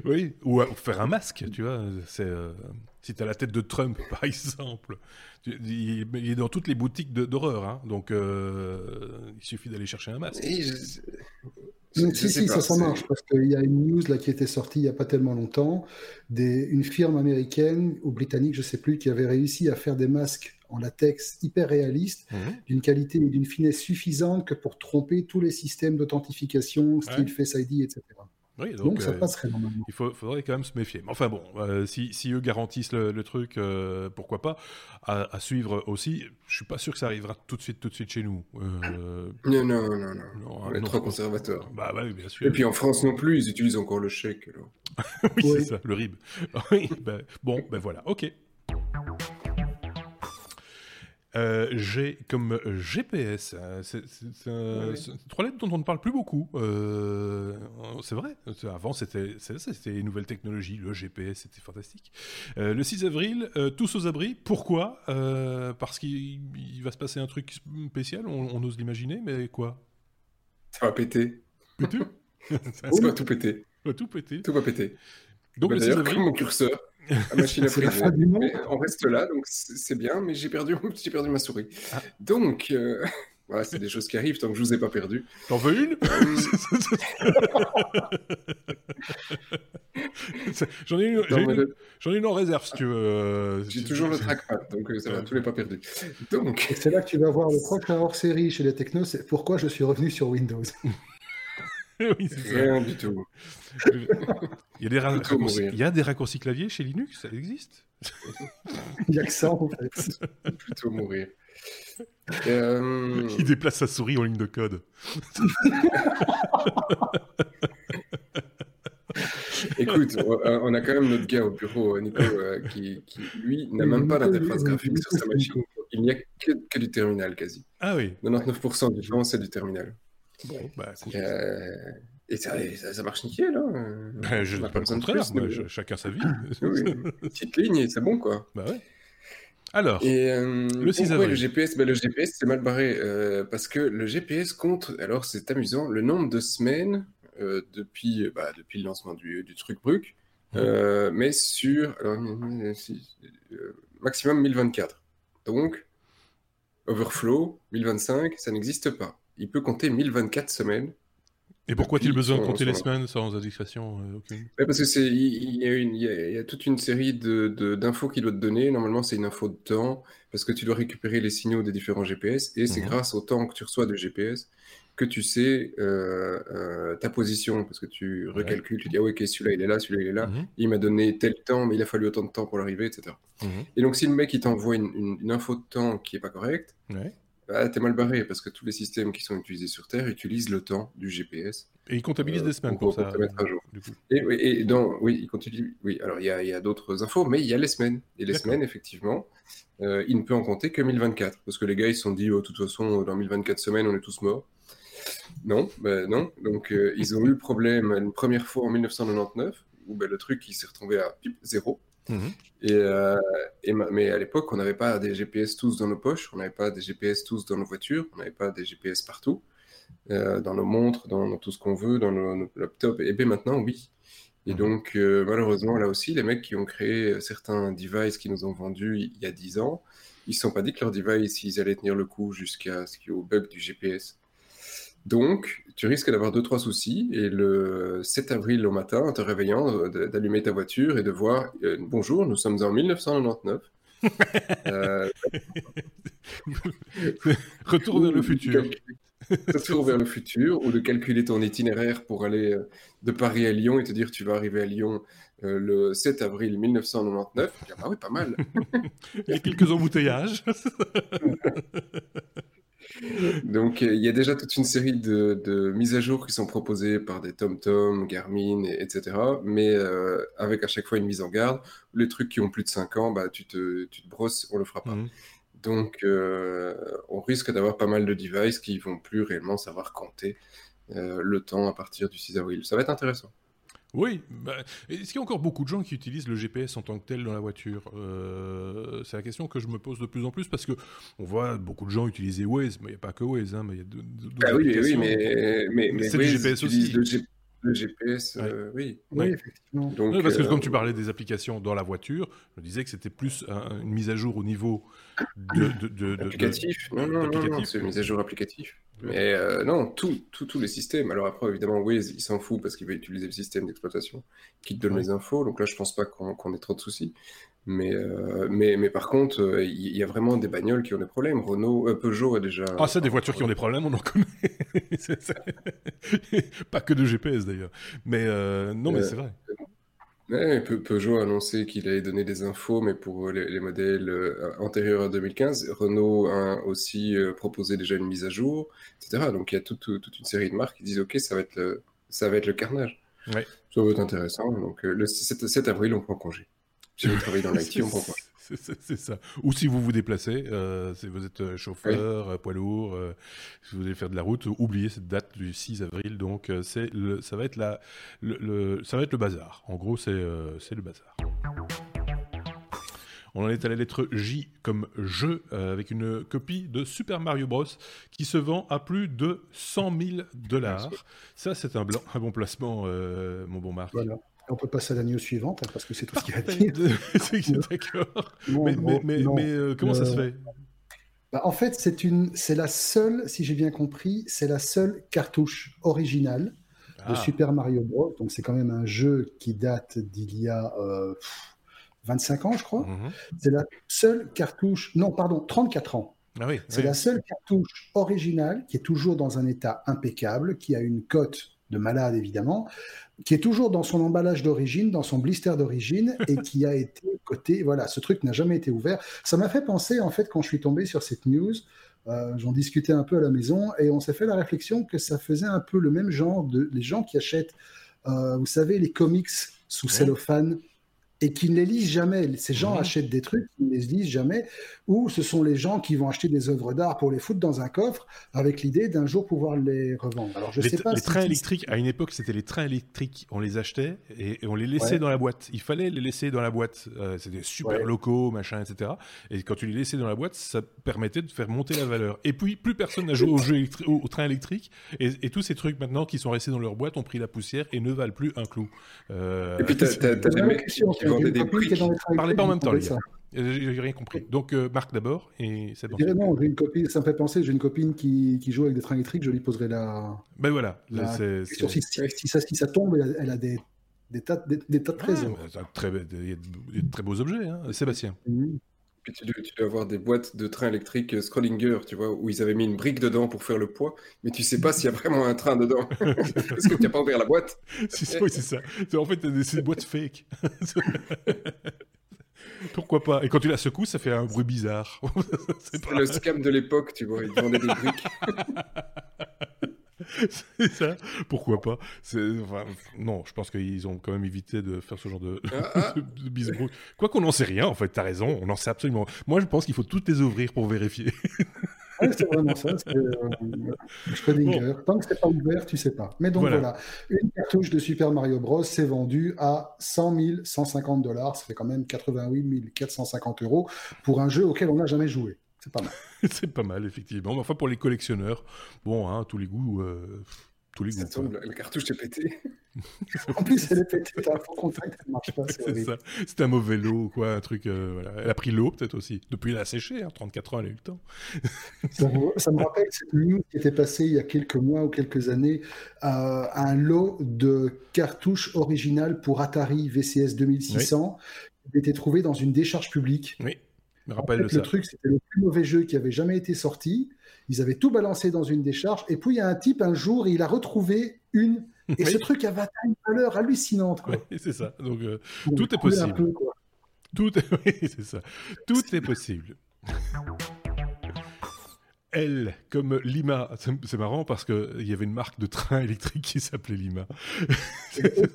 oui, ou, faire un masque, tu vois. C'est euh, si tu as la tête de Trump, par exemple, il, est dans toutes les boutiques d'horreur, hein, donc euh, il suffit d'aller chercher un masque. Si, si, ça, ça marche, parce qu'il y a une news là, qui était sortie il n'y a pas tellement longtemps, des, une firme américaine ou britannique, je ne sais plus, qui avait réussi à faire des masques en latex hyper réaliste, mhm. d'une qualité et d'une finesse suffisante que pour tromper tous les systèmes d'authentification, style Face ID, etc. donc, ça passerait normalement. Il faudrait quand même se méfier. Mais enfin bon, si, si, eux garantissent le, truc, pourquoi pas à, suivre aussi. Je suis pas sûr que ça arrivera tout de suite, tout de suite chez nous. Non, non, non, non. non On est trop conservateur. Bah, bah, oui, bien sûr. Et puis en France non plus, ils utilisent encore le chèque. oui, c'est ça, le RIB. Ben, bon, ben voilà, ok. Euh, G comme GPS, hein, c'est trois lettres dont on ne parle plus beaucoup. Euh, c'est vrai, avant c'était une nouvelle technologie, le GPS c'était fantastique. Euh, le 6 avril, tous aux abris. Pourquoi? Parce qu'il va se passer un truc spécial, on, ose l'imaginer, mais quoi? Ça va péter. Péter? Ça va tout péter. tout péter. Tout va péter. Donc bah, le 6 avril. mon curseur. La machine à on reste là, donc c'est bien, mais j'ai perdu, perdu ma souris. Ah. Donc, euh, c'est des choses qui arrivent tant que je vous ai pas perdu. T'en veux une? J'en ai, une, ai une en réserve si tu veux. Euh, j'ai toujours le trackpad, donc euh, ça va, tous les pas perdus. Donc... C'est là que tu vas voir le prochain hors-série chez les technos, c'est pourquoi je suis revenu sur Windows. Rien du tout. Il y, a des raccourcis, il y a des raccourcis clavier chez Linux, ça existe? Il n'y a que ça en fait. Plutôt mourir. Euh, il déplace sa souris en ligne de code. Écoute, on a quand même notre gars au bureau, Nico, euh, qui, lui, n'a même pas d'interface graphique sur sa machine. Il n'y a que, que, du terminal quasi. Ah oui. 99% du temps, c'est du terminal. Bon, bah, euh, et ça, ça, marche nickel. Hein. Ben, je ne dis pas le contraire, chacun sa vie. oui, petite ligne c'est bon, quoi. Bah ouais. Alors, et, euh, le 6 avril. le GPS, bah, le GPS c'est mal barré euh, parce que le GPS compte, alors c'est amusant, le nombre de semaines depuis, bah, depuis le lancement du, du truc Bruc, mais sur alors, maximum 1024. Donc, Overflow 1025, ça n'existe pas il peut compter 1024 semaines. Et pourquoi a-t-il besoin de compter les semaines sans indiscrétion euh, aucune? Parce que il y, a toute une série de d'infos qu'il doit te donner. Normalement, c'est une info de temps parce que tu dois récupérer les signaux des différents GPS et c'est mhm. grâce au temps que tu reçois de GPS que tu sais euh, euh, ta position parce que tu recalcules, tu dis ah ok celui-là il est là, celui-là il est là, mhm. il m'a donné tel temps mais il a fallu autant de temps pour l'arriver, etc. Mhm. Et donc si le mec il t'envoie une, une, info de temps qui est pas correcte, ouais. Ah, t'es mal barré parce que tous les systèmes qui sont utilisés sur Terre utilisent le temps du GPS. Et ils comptabilisent des semaines pour, ça. mettre à jour. Et, et, dans, oui, ils continuent. Oui, alors il y a, d'autres infos, mais il y a les semaines. Et les semaines, effectivement, euh, il ne peut en compter que 1024 parce que les gars ils se sont dit, oh, de toute façon, dans 1024 semaines, on est tous morts. Non, ben non. Donc euh, ils ont eu le problème une première fois en 1999 où ben, le truc il s'est retrouvé à zéro. Mhm. Et, euh, mais à l'époque, on n'avait pas des GPS tous dans nos poches, on n'avait pas des GPS tous dans nos voitures, on n'avait pas des GPS partout, euh, dans nos montres, dans, tout ce qu'on veut, dans nos, laptops. Et bien maintenant, oui. Et mhm. donc, euh, malheureusement, là aussi, les mecs qui ont créé certains devices qui nous ont vendus il y a 10 ans, ils ne se sont pas dit que leurs devices, ils allaient tenir le coup jusqu'à ce qu'il y ait au bug du GPS. Donc, tu risques d'avoir deux, trois soucis. Et le 7 avril au matin, en te réveillant, d'allumer ta voiture et de voir euh, Bonjour, nous sommes en 1999. euh... Retour vers le futur. Retour vers le futur, ou de calculer ton itinéraire pour aller euh, de Paris à Lyon et te dire tu vas arriver à Lyon euh, le 7 avril 1999. Ah oui, pas mal. Il y a quelques embouteillages. Donc, euh, il y a déjà toute une série de, mises à jour qui sont proposées par des TomTom, Garmin, etc. Mais euh, avec à chaque fois une mise en garde. Les trucs qui ont plus de 5 ans, bah, tu, te, tu te brosses, on le fera pas. Mhm. Donc, euh, on risque d'avoir pas mal de devices qui vont plus réellement savoir compter le temps à partir du 6 avril. Ça va être intéressant. Oui, bah, est-ce qu'il y a encore beaucoup de gens qui utilisent le GPS en tant que tel dans la voiture? Euh, C'est la question que je me pose de plus en plus parce que on voit beaucoup de gens utiliser Waze, mais il n'y a pas que Waze, hein, mais il y a d'autres ah oui, oui, mais, mais, mais c'est du GPS aussi. Le, GPS, euh, oui. oui. effectivement. Donc, parce que comme tu euh, parlais des applications dans la voiture, je disais que c'était plus une mise à jour au niveau de, de, de, applicatif. non, non, non, c'est une mise à jour applicatif. Mais euh, non, tous les systèmes. Alors après, évidemment, Waze, il s'en fout parce qu'il va utiliser le système d'exploitation qui te donne les infos. Donc là, je pense pas qu'on ait trop de soucis. Mais, euh, mais, mais par contre, euh, il y, a vraiment des bagnoles qui ont des problèmes. Renault, euh, Peugeot a déjà. Ah, c'est des voitures qui ont des problèmes, on en connaît. Pas que de GPS d'ailleurs. Mais non, mais c'est vrai. Ouais, Peugeot a annoncé qu'il allait donner des infos, mais pour les, modèles antérieurs à 2015. Renault a aussi proposé déjà une mise à jour, etc. Donc il y a toute, toute, une série de marques qui disent Ok, ça va être le, ça va être le carnage. Ouais. Ça va être intéressant. Donc le 7, 7 avril, on prend congé. Si vous travaillez dans l'IT, on comprend C'est ça. Ou si vous vous déplacez, euh, si vous êtes euh, chauffeur, euh, poids lourd, si vous allez faire de la route, oubliez cette date du 6 avril. Donc, c'est ça va être la, le, ça va être le bazar. En gros, c'est c'est le bazar. On en est à la lettre J comme jeu, avec une copie de Super Mario Bros. qui se vend à plus de 100 000 dollars. Ça, c'est un, un, bon placement, mon bon Marc. Voilà. On peut passer à la news suivante, hein, parce que c'est tout ce qu'il y a à dire. D'accord. mais, euh, comment ça se fait? bah, En fait, c'est une, c'est la seule, si j'ai bien compris, c'est la seule cartouche originale de ah. Super Mario Bros. Donc c'est quand même un jeu qui date d'il y a 25 euh, ans, je crois. Mhm. C'est la seule cartouche, non, pardon, 34 ans. Ah oui, c'est la seule cartouche originale qui est toujours dans un état impeccable, qui a une cote de malade évidemment, qui est toujours dans son emballage d'origine, dans son blister d'origine, et qui a été coté. Voilà, ce truc n'a jamais été ouvert. Ça m'a fait penser, en fait, quand je suis tombé sur cette news, euh, j'en discutais un peu à la maison, et on s'est fait la réflexion que ça faisait un peu le même genre de les gens qui achètent, euh, vous savez, les comics sous cellophane et qui ne les lisent jamais. Ces gens achètent des trucs, ils ne les lisent jamais, ou ce sont les gens qui vont acheter des œuvres d'art pour les foutre dans un coffre avec l'idée d'un jour pouvoir les revendre. Alors je les, sais pas. Les trains électriques, à une époque, c'était les trains électriques, on les achetait et, on les laissait dans la boîte. Il fallait les laisser dans la boite. Euh, c'était super locaux, machin, etc. Et quand tu les laissais dans la boîte, ça permettait de faire monter la valeur. Et puis, plus personne n'a joué au, jeu au, train électrique. Et, tous ces trucs maintenant qui sont restés dans leur boîte ont pris la poussière et ne valent plus un clou. Euh, et puis, tu as, des mecs qui Parlez pas en même temps, les gars. J'ai rien compris. Donc, euh, Marc d'abord, et c'est bon. Non, j'ai une copine, ça me fait penser, j'ai une copine qui, qui, joue avec des trains électriques, je lui poserai la. Ben voilà. Si, si, ça, si ça tombe, elle a, des, des, tas, des, tas de trésors. il y a de très beaux objets, hein, Sébastien. Puis tu dois, avoir des boîtes de trains électriques euh, Scrollinger, tu vois, où ils avaient mis une brique dedans pour faire le poids, mais tu sais pas s'il y a vraiment un train dedans. Parce que tu n'as pas ouvert la boîte. oui, c'est ça. En fait, c'est des boîtes fake. Pourquoi pas? Et quand tu la secoues, ça fait un bruit bizarre. c'est le scam de l'époque, tu vois. Ils vendaient des briques. c'est ça. Pourquoi pas? Non, je pense qu'ils ont quand même évité de faire ce genre de, ah, ah. de, Quoi qu'on n'en sait rien, en fait, t'as raison, on en sait absolument. Moi, je pense qu'il faut toutes les ouvrir pour vérifier. c'est vraiment ça. C'est euh, Tant que c'est pas ouvert, tu sais pas. Mais donc voilà. une cartouche de Super Mario Bros. s'est vendue à 100 150 dollars. Ça fait quand même 88 450 euros pour un jeu auquel on n'a jamais joué. C'est pas mal. c'est pas mal, effectivement. Enfin, pour les collectionneurs, bon, hein, tous les goûts. Euh, tous les goûts. la, cartouche est pétée. en plus, elle est pétée. T'as un faux contact, elle marche pas. C'est ça. C'était un mauvais lot, quoi. Un truc. Euh, voilà. Elle a pris l'eau, peut-être aussi. Depuis, elle a séché. Hein, 34 ans, elle a eu le temps. ça, me rappelle cette news qui était passée il y a quelques mois ou quelques années. Euh, un lot de cartouches originales pour Atari VCS 2600 qui était trouvé dans une décharge publique. Oui le truc, c'était le plus mauvais jeu qui avait jamais été sorti. Ils avaient tout balancé dans une décharge. Et puis, il y a un type, un jour, il a retrouvé une. Et ce truc avait une valeur hallucinante. Oui, c'est ça. Donc, euh, tout est possible. tout est... Oui, c'est ça. Tout est possible. Elle, comme Lima, c'est marrant parce qu'il y avait une marque de train électrique qui s'appelait Lima. C'est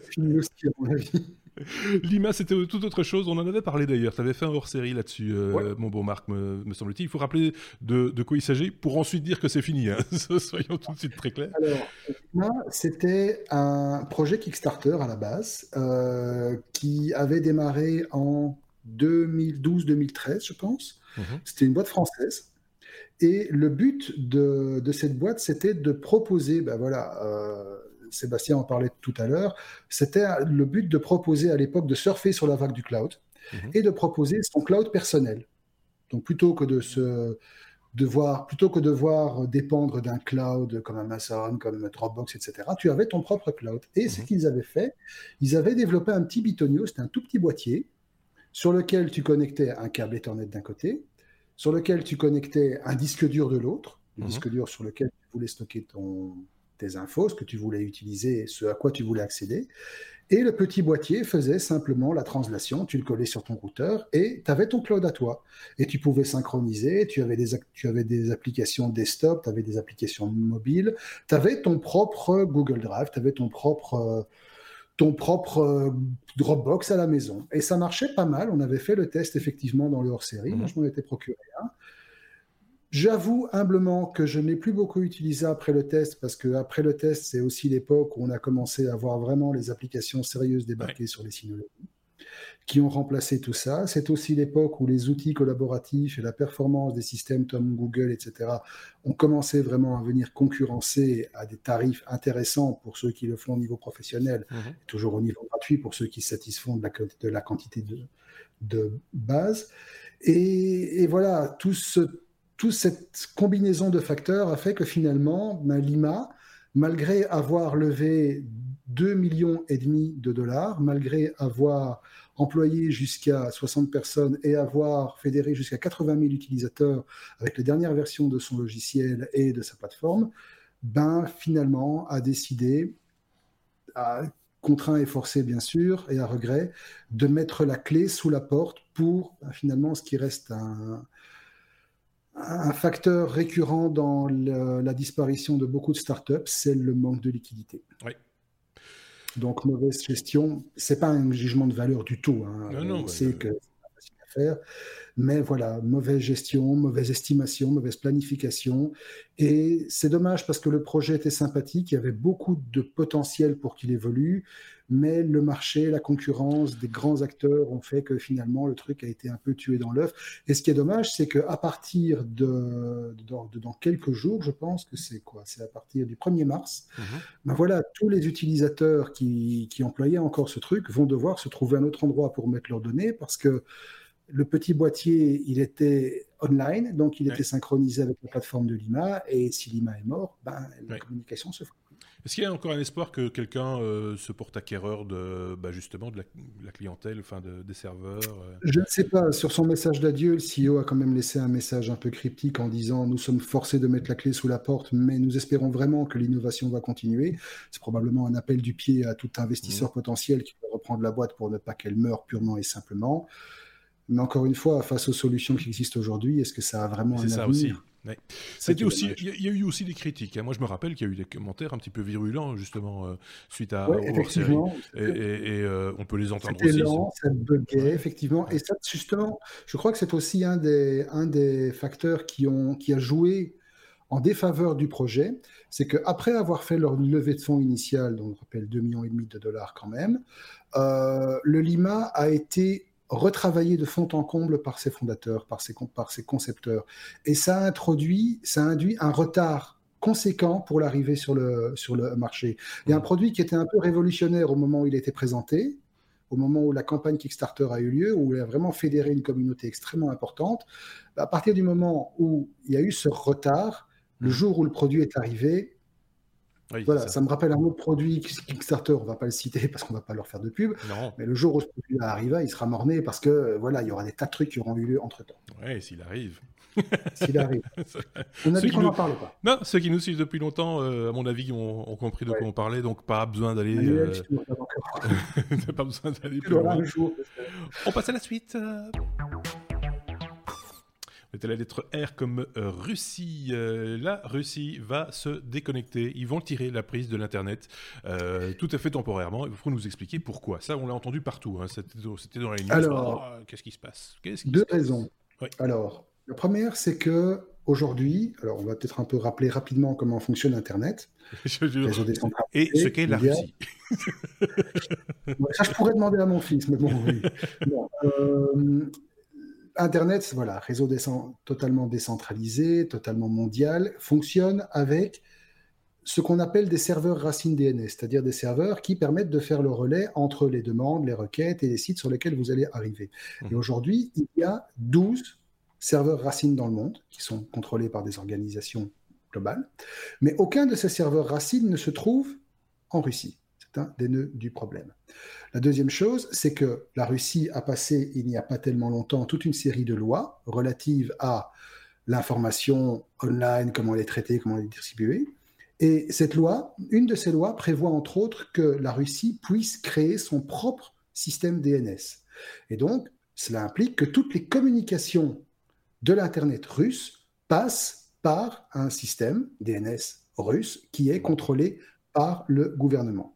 Lima, c'était tout autre chose. On en avait parlé d'ailleurs. Tu avais fait un hors-série là-dessus, euh, mon bon Marc, me, semble-t-il. Il faut rappeler de, quoi il s'agit pour ensuite dire que c'est fini. Hein. Soyons tout de suite très clairs. Alors, Lima, c'était un projet Kickstarter à la base euh, qui avait démarré en 2012-2013, je pense. Mhm. C'était une boîte française. Et le but de, cette boîte, c'était de proposer, ben voilà, euh, Sébastien en parlait tout à l'heure, c'était le but de proposer à l'époque de surfer sur la vague du cloud mhm. et de proposer son cloud personnel. Donc plutôt que de se devoir, plutôt que devoir dépendre d'un cloud comme Amazon, comme Dropbox, etc., tu avais ton propre cloud. Et ce mhm. qu'ils avaient fait, ils avaient développé un petit bitonio, c'était un tout petit boîtier, sur lequel tu connectais un câble Ethernet d'un côté, sur lequel tu connectais un disque dur de l'autre, un mhm. disque dur sur lequel tu voulais stocker ton, tes infos, ce que tu voulais utiliser, ce à quoi tu voulais accéder. Et le petit boîtier faisait simplement la translation, tu le collais sur ton routeur et tu avais ton cloud à toi. Et tu pouvais synchroniser, tu avais des, tu avais des applications desktop, tu avais des applications mobiles, tu avais ton propre Google Drive, tu avais ton propre, ton propre Dropbox à la maison. Et ça marchait pas mal, on avait fait le test effectivement dans le hors-série, moi mhm. je m'en étais procuré un. J'avoue humblement que je n'ai plus beaucoup utilisé après le test parce que après le test, c'est aussi l'époque où on a commencé à voir vraiment les applications sérieuses débarquer sur les Synology qui ont remplacé tout ça. C'est aussi l'époque où les outils collaboratifs et la performance des systèmes comme Google, etc., ont commencé vraiment à venir concurrencer à des tarifs intéressants pour ceux qui le font au niveau professionnel, mhm. toujours au niveau gratuit pour ceux qui satisfont de la, de la quantité de, de base. Et, et voilà, tout ce toute cette combinaison de facteurs a fait que finalement, Lima, malgré avoir levé 2 millions et demi de dollars, malgré avoir employé jusqu'à 60 personnes et avoir fédéré jusqu'à 80 000 utilisateurs avec les dernières versions de son logiciel et de sa plateforme, ben finalement a décidé, contraint et forcé bien sûr, et à regret, de mettre la clé sous la porte pour finalement ce qui reste un, un facteur récurrent dans la disparition de beaucoup de startups, c'est le manque de liquidité. Donc mauvaise gestion, c'est pas un jugement de valeur du tout. Hein. c'est bah, que c'est pas facile à faire. Mais voilà, mauvaise gestion, mauvaise estimation, mauvaise planification. Et c'est dommage parce que le projet était sympathique, il y avait beaucoup de potentiel pour qu'il évolue, mais le marché, la concurrence des grands acteurs ont fait que finalement le truc a été un peu tué dans l'œuf. Et ce qui est dommage, c'est qu'à partir de, dans quelques jours, je pense que c'est quoi? C'est à partir du 1er mars. Mhm. Ben voilà, tous les utilisateurs qui, qui employaient encore ce truc vont devoir se trouver un autre endroit pour mettre leurs données parce que le petit boîtier, il était online, donc il était synchronisé avec la plateforme de Lima, et si Lima est mort, ben, la communication se fait. Est-ce qu'il y a encore un espoir que quelqu'un euh, se porte acquéreur de, bah, justement de la, clientèle, enfin des serveurs euh? Je ne sais pas. Sur son message d'adieu, le CEO a quand même laissé un message un peu cryptique en disant Nous sommes forcés de mettre la clé sous la porte, mais nous espérons vraiment que l'innovation va continuer. C'est probablement un appel du pied à tout investisseur mmh. potentiel qui veut reprendre la boîte pour ne pas qu'elle meure purement et simplement. Mais encore une fois, face aux solutions qui existent aujourd'hui, est-ce que ça a vraiment un ça avenir aussi. aussi, il y, a eu aussi des critiques. Hein. Moi, je me rappelle qu'il y a eu des commentaires un petit peu virulents justement euh, suite à ouais, effectivement, et, et, euh, on peut les entendre aussi. Lent, ça buguait effectivement. Et ça, justement, je crois que c'est aussi un des, un des facteurs qui ont, qui a joué en défaveur du projet, c'est qu'après avoir fait leur levée de fonds initiale, dont on rappelle 2,5 millions de dollars quand même, euh, le Lima a été retravaillé de fond en comble par ses fondateurs, par ses, par ses concepteurs. Et ça a introduit, ça induit un retard conséquent pour l'arrivée sur le, sur le marché. Il y a un mmh. produit qui était un peu révolutionnaire au moment où il été présenté, au moment où la campagne Kickstarter a eu lieu, où il a vraiment fédéré une communauté extrêmement importante. À partir du moment où il y a eu ce retard, le mmh. jour où le produit est arrivé, voilà, ça. me rappelle un autre produit Kickstarter, on va pas le citer parce qu'on va pas leur faire de pub. Mais le jour où ce produit arrive, il sera morné parce que euh, voilà, il y aura des tas de trucs qui auront eu lieu entre temps. Ouais, s'il arrive. s'il arrive. On a dit qu'on n'en parle pas? Non, ceux qui nous suivent depuis longtemps, euh, à mon avis, ont, compris de quoi on parlait, donc pas besoin d'aller. Euh... pas besoin d'aller plus loin. On passe à la suite. C'était la lettre R comme euh, Russie. Euh, la Russie va se déconnecter. Ils vont tirer la prise de l'Internet euh, tout à fait temporairement. Il faut nous expliquer pourquoi. Ça, on l'a entendu partout. Hein. C'était dans les news. Alors, ah, qu'est-ce qui se passe? Deux raisons. Alors, la première, c'est que aujourd'hui, alors on va peut-être un peu rappeler rapidement comment fonctionne Internet. Et ce qu'est la Russie. ça, je pourrais demander à mon fils, mais bon, oui. Internet, voilà, réseau totalement décentralisé, totalement mondial, fonctionne avec ce qu'on appelle des serveurs racines DNS, c'est-à-dire des serveurs qui permettent de faire le relais entre les demandes, les requêtes et les sites sur lesquels vous allez arriver. Et mmh. aujourd'hui, il y a 12 serveurs racines dans le monde qui sont contrôlés par des organisations globales, mais aucun de ces serveurs racines ne se trouve en Russie. Des nœuds du problème. La deuxième chose, c'est que la Russie a passé, il n'y a pas tellement longtemps, toute une série de lois relatives à l'information online, comment elle est traitée, comment elle est distribuée. Et cette loi, une de ces lois prévoit entre autres que la Russie puisse créer son propre système DNS. Et donc, cela implique que toutes les communications de l'Internet russe passent par un système DNS russe qui est contrôlé par le gouvernement.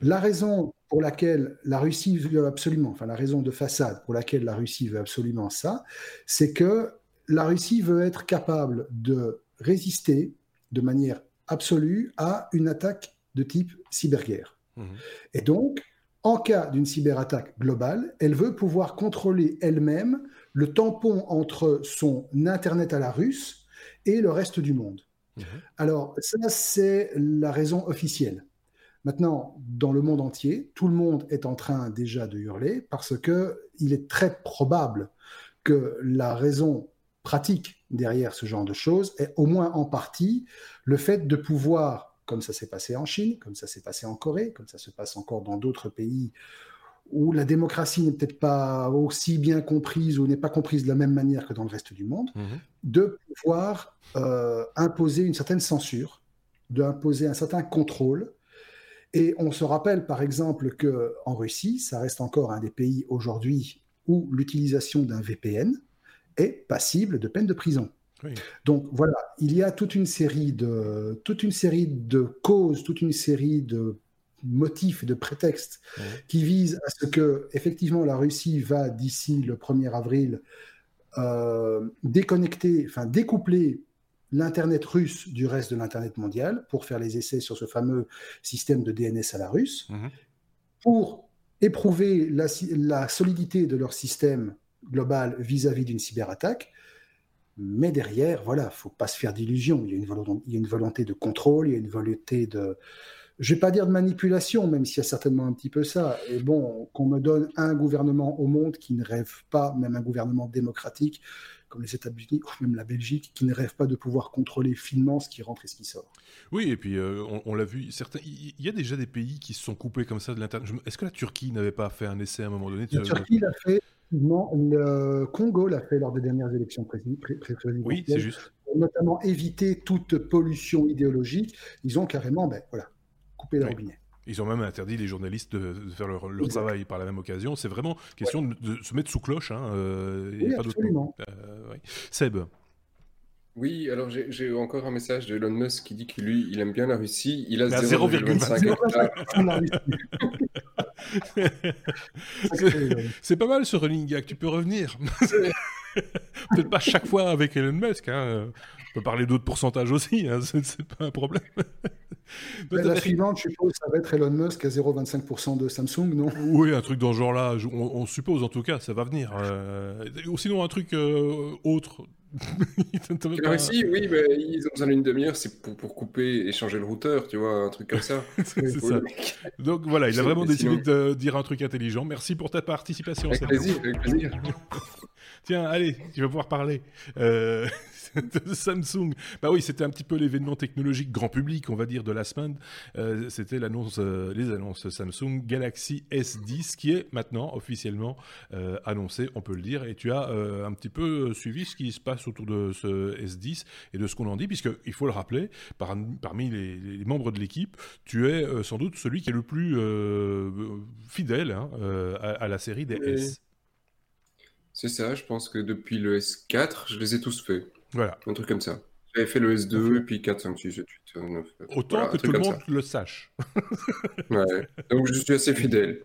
La raison pour laquelle la Russie veut absolument, enfin la raison de façade pour laquelle la Russie veut absolument ça, c'est que la Russie veut être capable de résister de manière absolue à une attaque de type cyberguerre. Mhm. Et donc, en cas d'une cyberattaque globale, elle veut pouvoir contrôler elle-même le tampon entre son Internet à la russe et le reste du monde. Mhm. Alors, ça, c'est la raison officielle. Maintenant, dans le monde entier, tout le monde est en train déjà de hurler parce que il est très probable que la raison pratique derrière ce genre de choses est au moins en partie le fait de pouvoir, comme ça s'est passé en Chine, comme ça s'est passé en Corée, comme ça se passe encore dans d'autres pays où la démocratie n'est peut-être pas aussi bien comprise ou n'est pas comprise de la même manière que dans le reste du monde, mhm. de pouvoir euh, imposer une certaine censure, d'imposer un certain contrôle. Et on se rappelle par exemple que en Russie, ça reste encore un des pays aujourd'hui où l'utilisation d'un VPN est passible de peine de prison. Donc voilà, il y a toute une série de toute une série de causes, toute une série de motifs, de prétextes qui visent à ce que effectivement la Russie va d'ici le 1er avril euh, déconnecter, enfin découpler l'internet russe du reste de l'internet mondial pour faire les essais sur ce fameux système de DNS à la russe, mhm. pour éprouver la, la, solidité de leur système global vis-à-vis d'une cyberattaque. Mais derrière, voilà, faut pas se faire d'illusions. Il, y a une il y a une volonté de contrôle, il y a une volonté de, je vais pas dire de manipulation, même s'il y a certainement un petit peu ça. Et bon, qu'on me donne un gouvernement au monde qui ne rêve pas, même un gouvernement démocratique, comme les États-Unis ou même la Belgique, qui ne rêve pas de pouvoir contrôler finement ce qui rentre et ce qui sort. Oui, et puis euh, on, l'a vu, certains, il y a déjà des pays qui se sont coupés comme ça de l'internet. Est-ce que la Turquie n'avait pas fait un essai à un moment donné La Turquie l'a fait. Non, le Congo l'a fait lors des dernières élections présidentielles. Oui, c'est juste. Notamment éviter toute pollution idéologique. Ils ont carrément, ben voilà, couper Ils ont même interdit les journalistes de, faire leur, travail par la même occasion. C'est vraiment question de, se mettre sous cloche. Hein, euh, oui, absolument. Euh, Seb oui, alors j'ai encore un message de Elon Musk qui dit que lui, il aime bien la Russie. Il a 0,25 C'est pas mal ce running gag, tu peux revenir. Peut-être pas chaque fois avec Elon Musk. Hein. On peut parler d'autres pourcentages aussi, hein, c'est pas un problème. la suivante, je suppose, ça va être Elon Musk à 0,25% de Samsung, non? Oui, un truc dans ce genre-là, on, suppose en tout cas, ça va venir. Euh, ou sinon un truc euh, autre. pas... oui, mais ils ont besoin d'une demi-heure, c'est pour, pour, couper et changer le routeur, tu vois, un truc comme ça. c'est ça. Donc voilà, il a vraiment décidé de dire un truc intelligent. Merci pour ta participation. Avec plaisir, avec plaisir. Tiens, allez, tu vas pouvoir parler. Euh... de Samsung. Bah oui, c'était un petit peu l'événement technologique grand public, on va dire, de la semaine. Euh, c'était l'annonce, euh, les annonces Samsung Galaxy S10, qui est maintenant officiellement euh, annoncé, on peut le dire. Et tu as un petit peu suivi ce qui se passe autour de ce S10 et de ce qu'on en dit, puisque il faut le rappeler, parmi les, membres de l'équipe, tu es sans doute celui qui est le plus fidèle hein, à, la série des S. C'est ça, je pense que depuis le S4, je les ai tous faits. Voilà. Un truc comme ça. J'avais fait le S2, et puis 4, 5, 6, 7, 8, 9. Autant que tout le monde le sache. ouais. Donc je suis assez fidèle.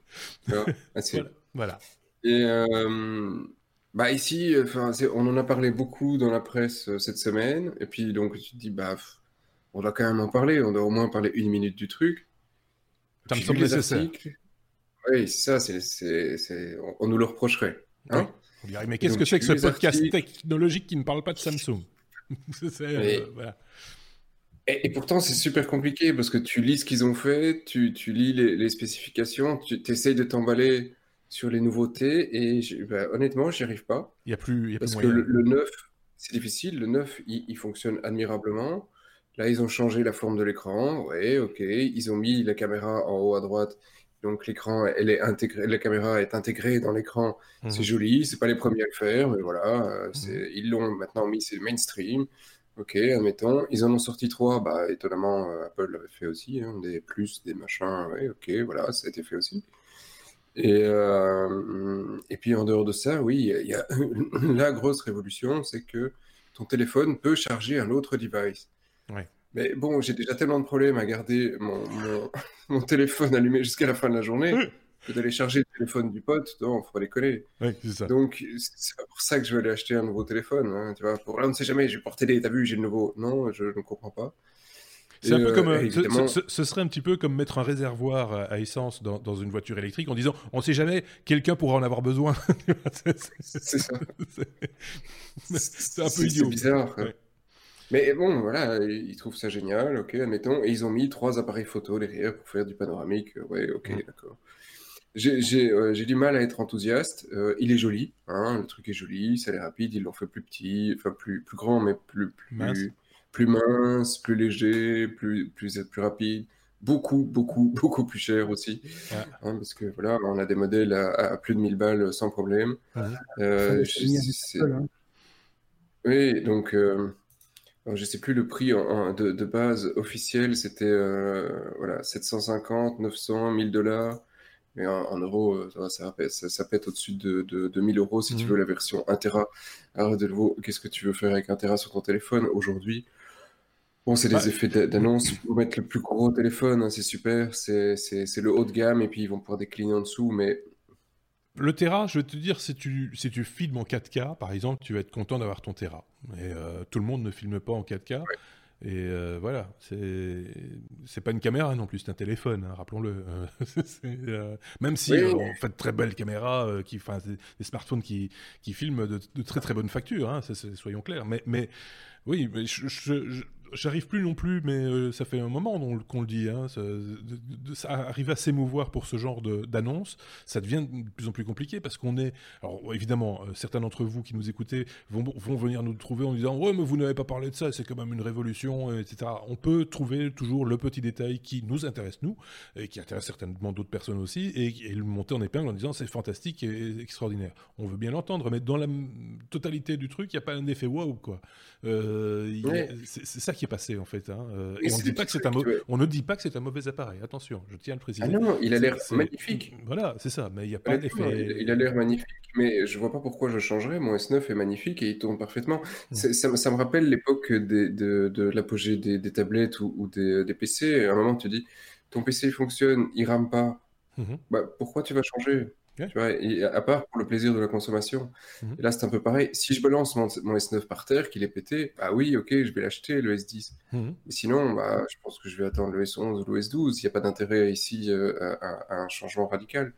assez. Voilà. Et euh, bah ici, on en a parlé beaucoup dans la presse euh, cette semaine. Et puis donc tu te dis, bah, on doit quand même en parler. On doit au moins parler une minute du truc. Ça me semble nécessaire. Oui, ça, c'est, on nous le reprocherait. Hein mais qu'est-ce que c'est que ce podcast technologique qui ne parle pas de Samsung euh, et, pourtant, c'est super compliqué parce que tu lis ce qu'ils ont fait, tu, tu lis les, spécifications, tu essayes de t'emballer sur les nouveautés et bah, honnêtement, j'y arrive pas. Il y a plus, y a parce que le, 9, c'est difficile. Le 9, il, fonctionne admirablement. Là, ils ont changé la forme de l'écran. Ouais, ok. Ils ont mis la caméra en haut à droite. Donc l'écran, elle est intégrée, la caméra est intégrée dans l'écran. C'est mhm. joli. C'est pas les premiers à le faire, mais voilà. Euh, mhm. Ils l'ont maintenant mis, c'est mainstream. Ok, admettons. Ils en ont sorti trois. Bah, étonnamment, euh, Apple l'avait fait aussi. Hein, des plus, des machins. Ouais, ok, voilà, ça a été fait aussi. Et, euh, et puis en dehors de ça, oui, il y, a la grosse révolution, c'est que ton téléphone peut charger un autre device. Ouais. Mais bon, j'ai déjà tellement de problèmes à garder mon, mon, téléphone allumé jusqu'à la fin de la journée que d'aller charger le téléphone du pote, non, faut les coller. ça. Donc, c'est pour ça que je vais aller acheter un nouveau téléphone. Hein, tu vois, pour là, on ne sait jamais, je vais porter les, t'as vu, j'ai le nouveau. Non, je ne comprends pas. C'est un peu comme, euh, euh, ce, serait un petit peu comme mettre un réservoir à essence dans, dans une voiture électrique en disant on ne sait jamais, quelqu'un pourra en avoir besoin. c'est ça. C'est un peu idiot. C'est bizarre. Mais bon, voilà, ils trouvent ça génial, ok, admettons. Et ils ont mis trois appareils photo derrière pour faire du panoramique. Ouais, ok, d'accord. J'ai du mal à être enthousiaste. Euh, il est joli, hein, le truc est joli, ça a l'air rapide. Ils l'ont fait plus petit, enfin plus, plus grand, mais plus, plus, plus mince, plus léger, plus, plus, plus rapide, beaucoup, beaucoup, beaucoup plus cher aussi. Hein, parce que voilà, on a des modèles à, plus de 1000 balles sans problème. Euh, hein. Oui, donc euh, je sais plus le prix de, base officiel, c'était euh, voilà, 750, 900, 1000 dollars. Mais en, euros, ça, ça, pète au-dessus de, de, 1000 euros si tu mmh. veux la version 1 Tera. Alors, de nouveau, qu'est-ce que tu veux faire avec 1 Tera sur ton téléphone aujourd'hui? Bon, c'est des effets d'annonce. Ils vont mettre le plus gros téléphone, hein, c'est super. C'est le haut de gamme et puis ils vont pouvoir décliner en dessous. Mais le Tera, je vais te dire, si tu, si tu filmes en 4K, par exemple, tu vas être content d'avoir ton Tera. Et euh, tout le monde ne filme pas en 4K. Et euh, voilà, c'est pas une caméra non plus, c'est un téléphone, hein, rappelons-le. Euh, même si on fait de très belles caméras, qui, des, smartphones qui, qui filment de, très très bonne facture, hein, soyons clairs. Mais, mais oui, mais je, j'arrive plus non plus, mais euh, ça fait un moment qu'on le dit. Hein, ça, arrive à s'émouvoir pour ce genre d'annonce, ça devient de plus en plus compliqué parce qu'on est. Alors évidemment, euh, certains d'entre vous qui nous écoutez vont, vont venir nous trouver en disant ouais, mais vous n'avez pas parlé de ça, c'est quand même une révolution, euh, etc. On peut trouver toujours le petit détail qui nous intéresse nous et qui intéresse certainement d'autres personnes aussi et, le monter en épingle en disant c'est fantastique et extraordinaire. On veut bien l'entendre, mais dans la totalité du truc, il n'y a pas un effet waouh quoi. c'est ça qui est passé en fait. Hein. Euh, et on, dit pas que c'est un on ne dit pas que c'est un mauvais appareil. Attention, je tiens à le préciser. Ah non, il a l'air magnifique. Voilà, c'est ça. Mais il n'y a pas d'effet. Il, a l'air magnifique, mais je vois pas pourquoi je changerais. Mon S9 est magnifique et il tourne parfaitement. Hmm. Ça, me rappelle l'époque de, de l'apogée des, tablettes ou, des, PC. À un moment, tu dis, ton PC fonctionne, il rame pas. Mhm. Bah, pourquoi tu vas changer? Tu vois, à part pour le plaisir de la consommation. Mhm. Et là, c'est un peu pareil. Si je balance mon, S9 par terre, qu'il est pété, bah oui, ok, je vais l'acheter, le S10. Mhm. sinon, bah, je pense que je vais attendre le S11 ou le S12. Il n'y a pas d'intérêt ici euh, à, un changement radical.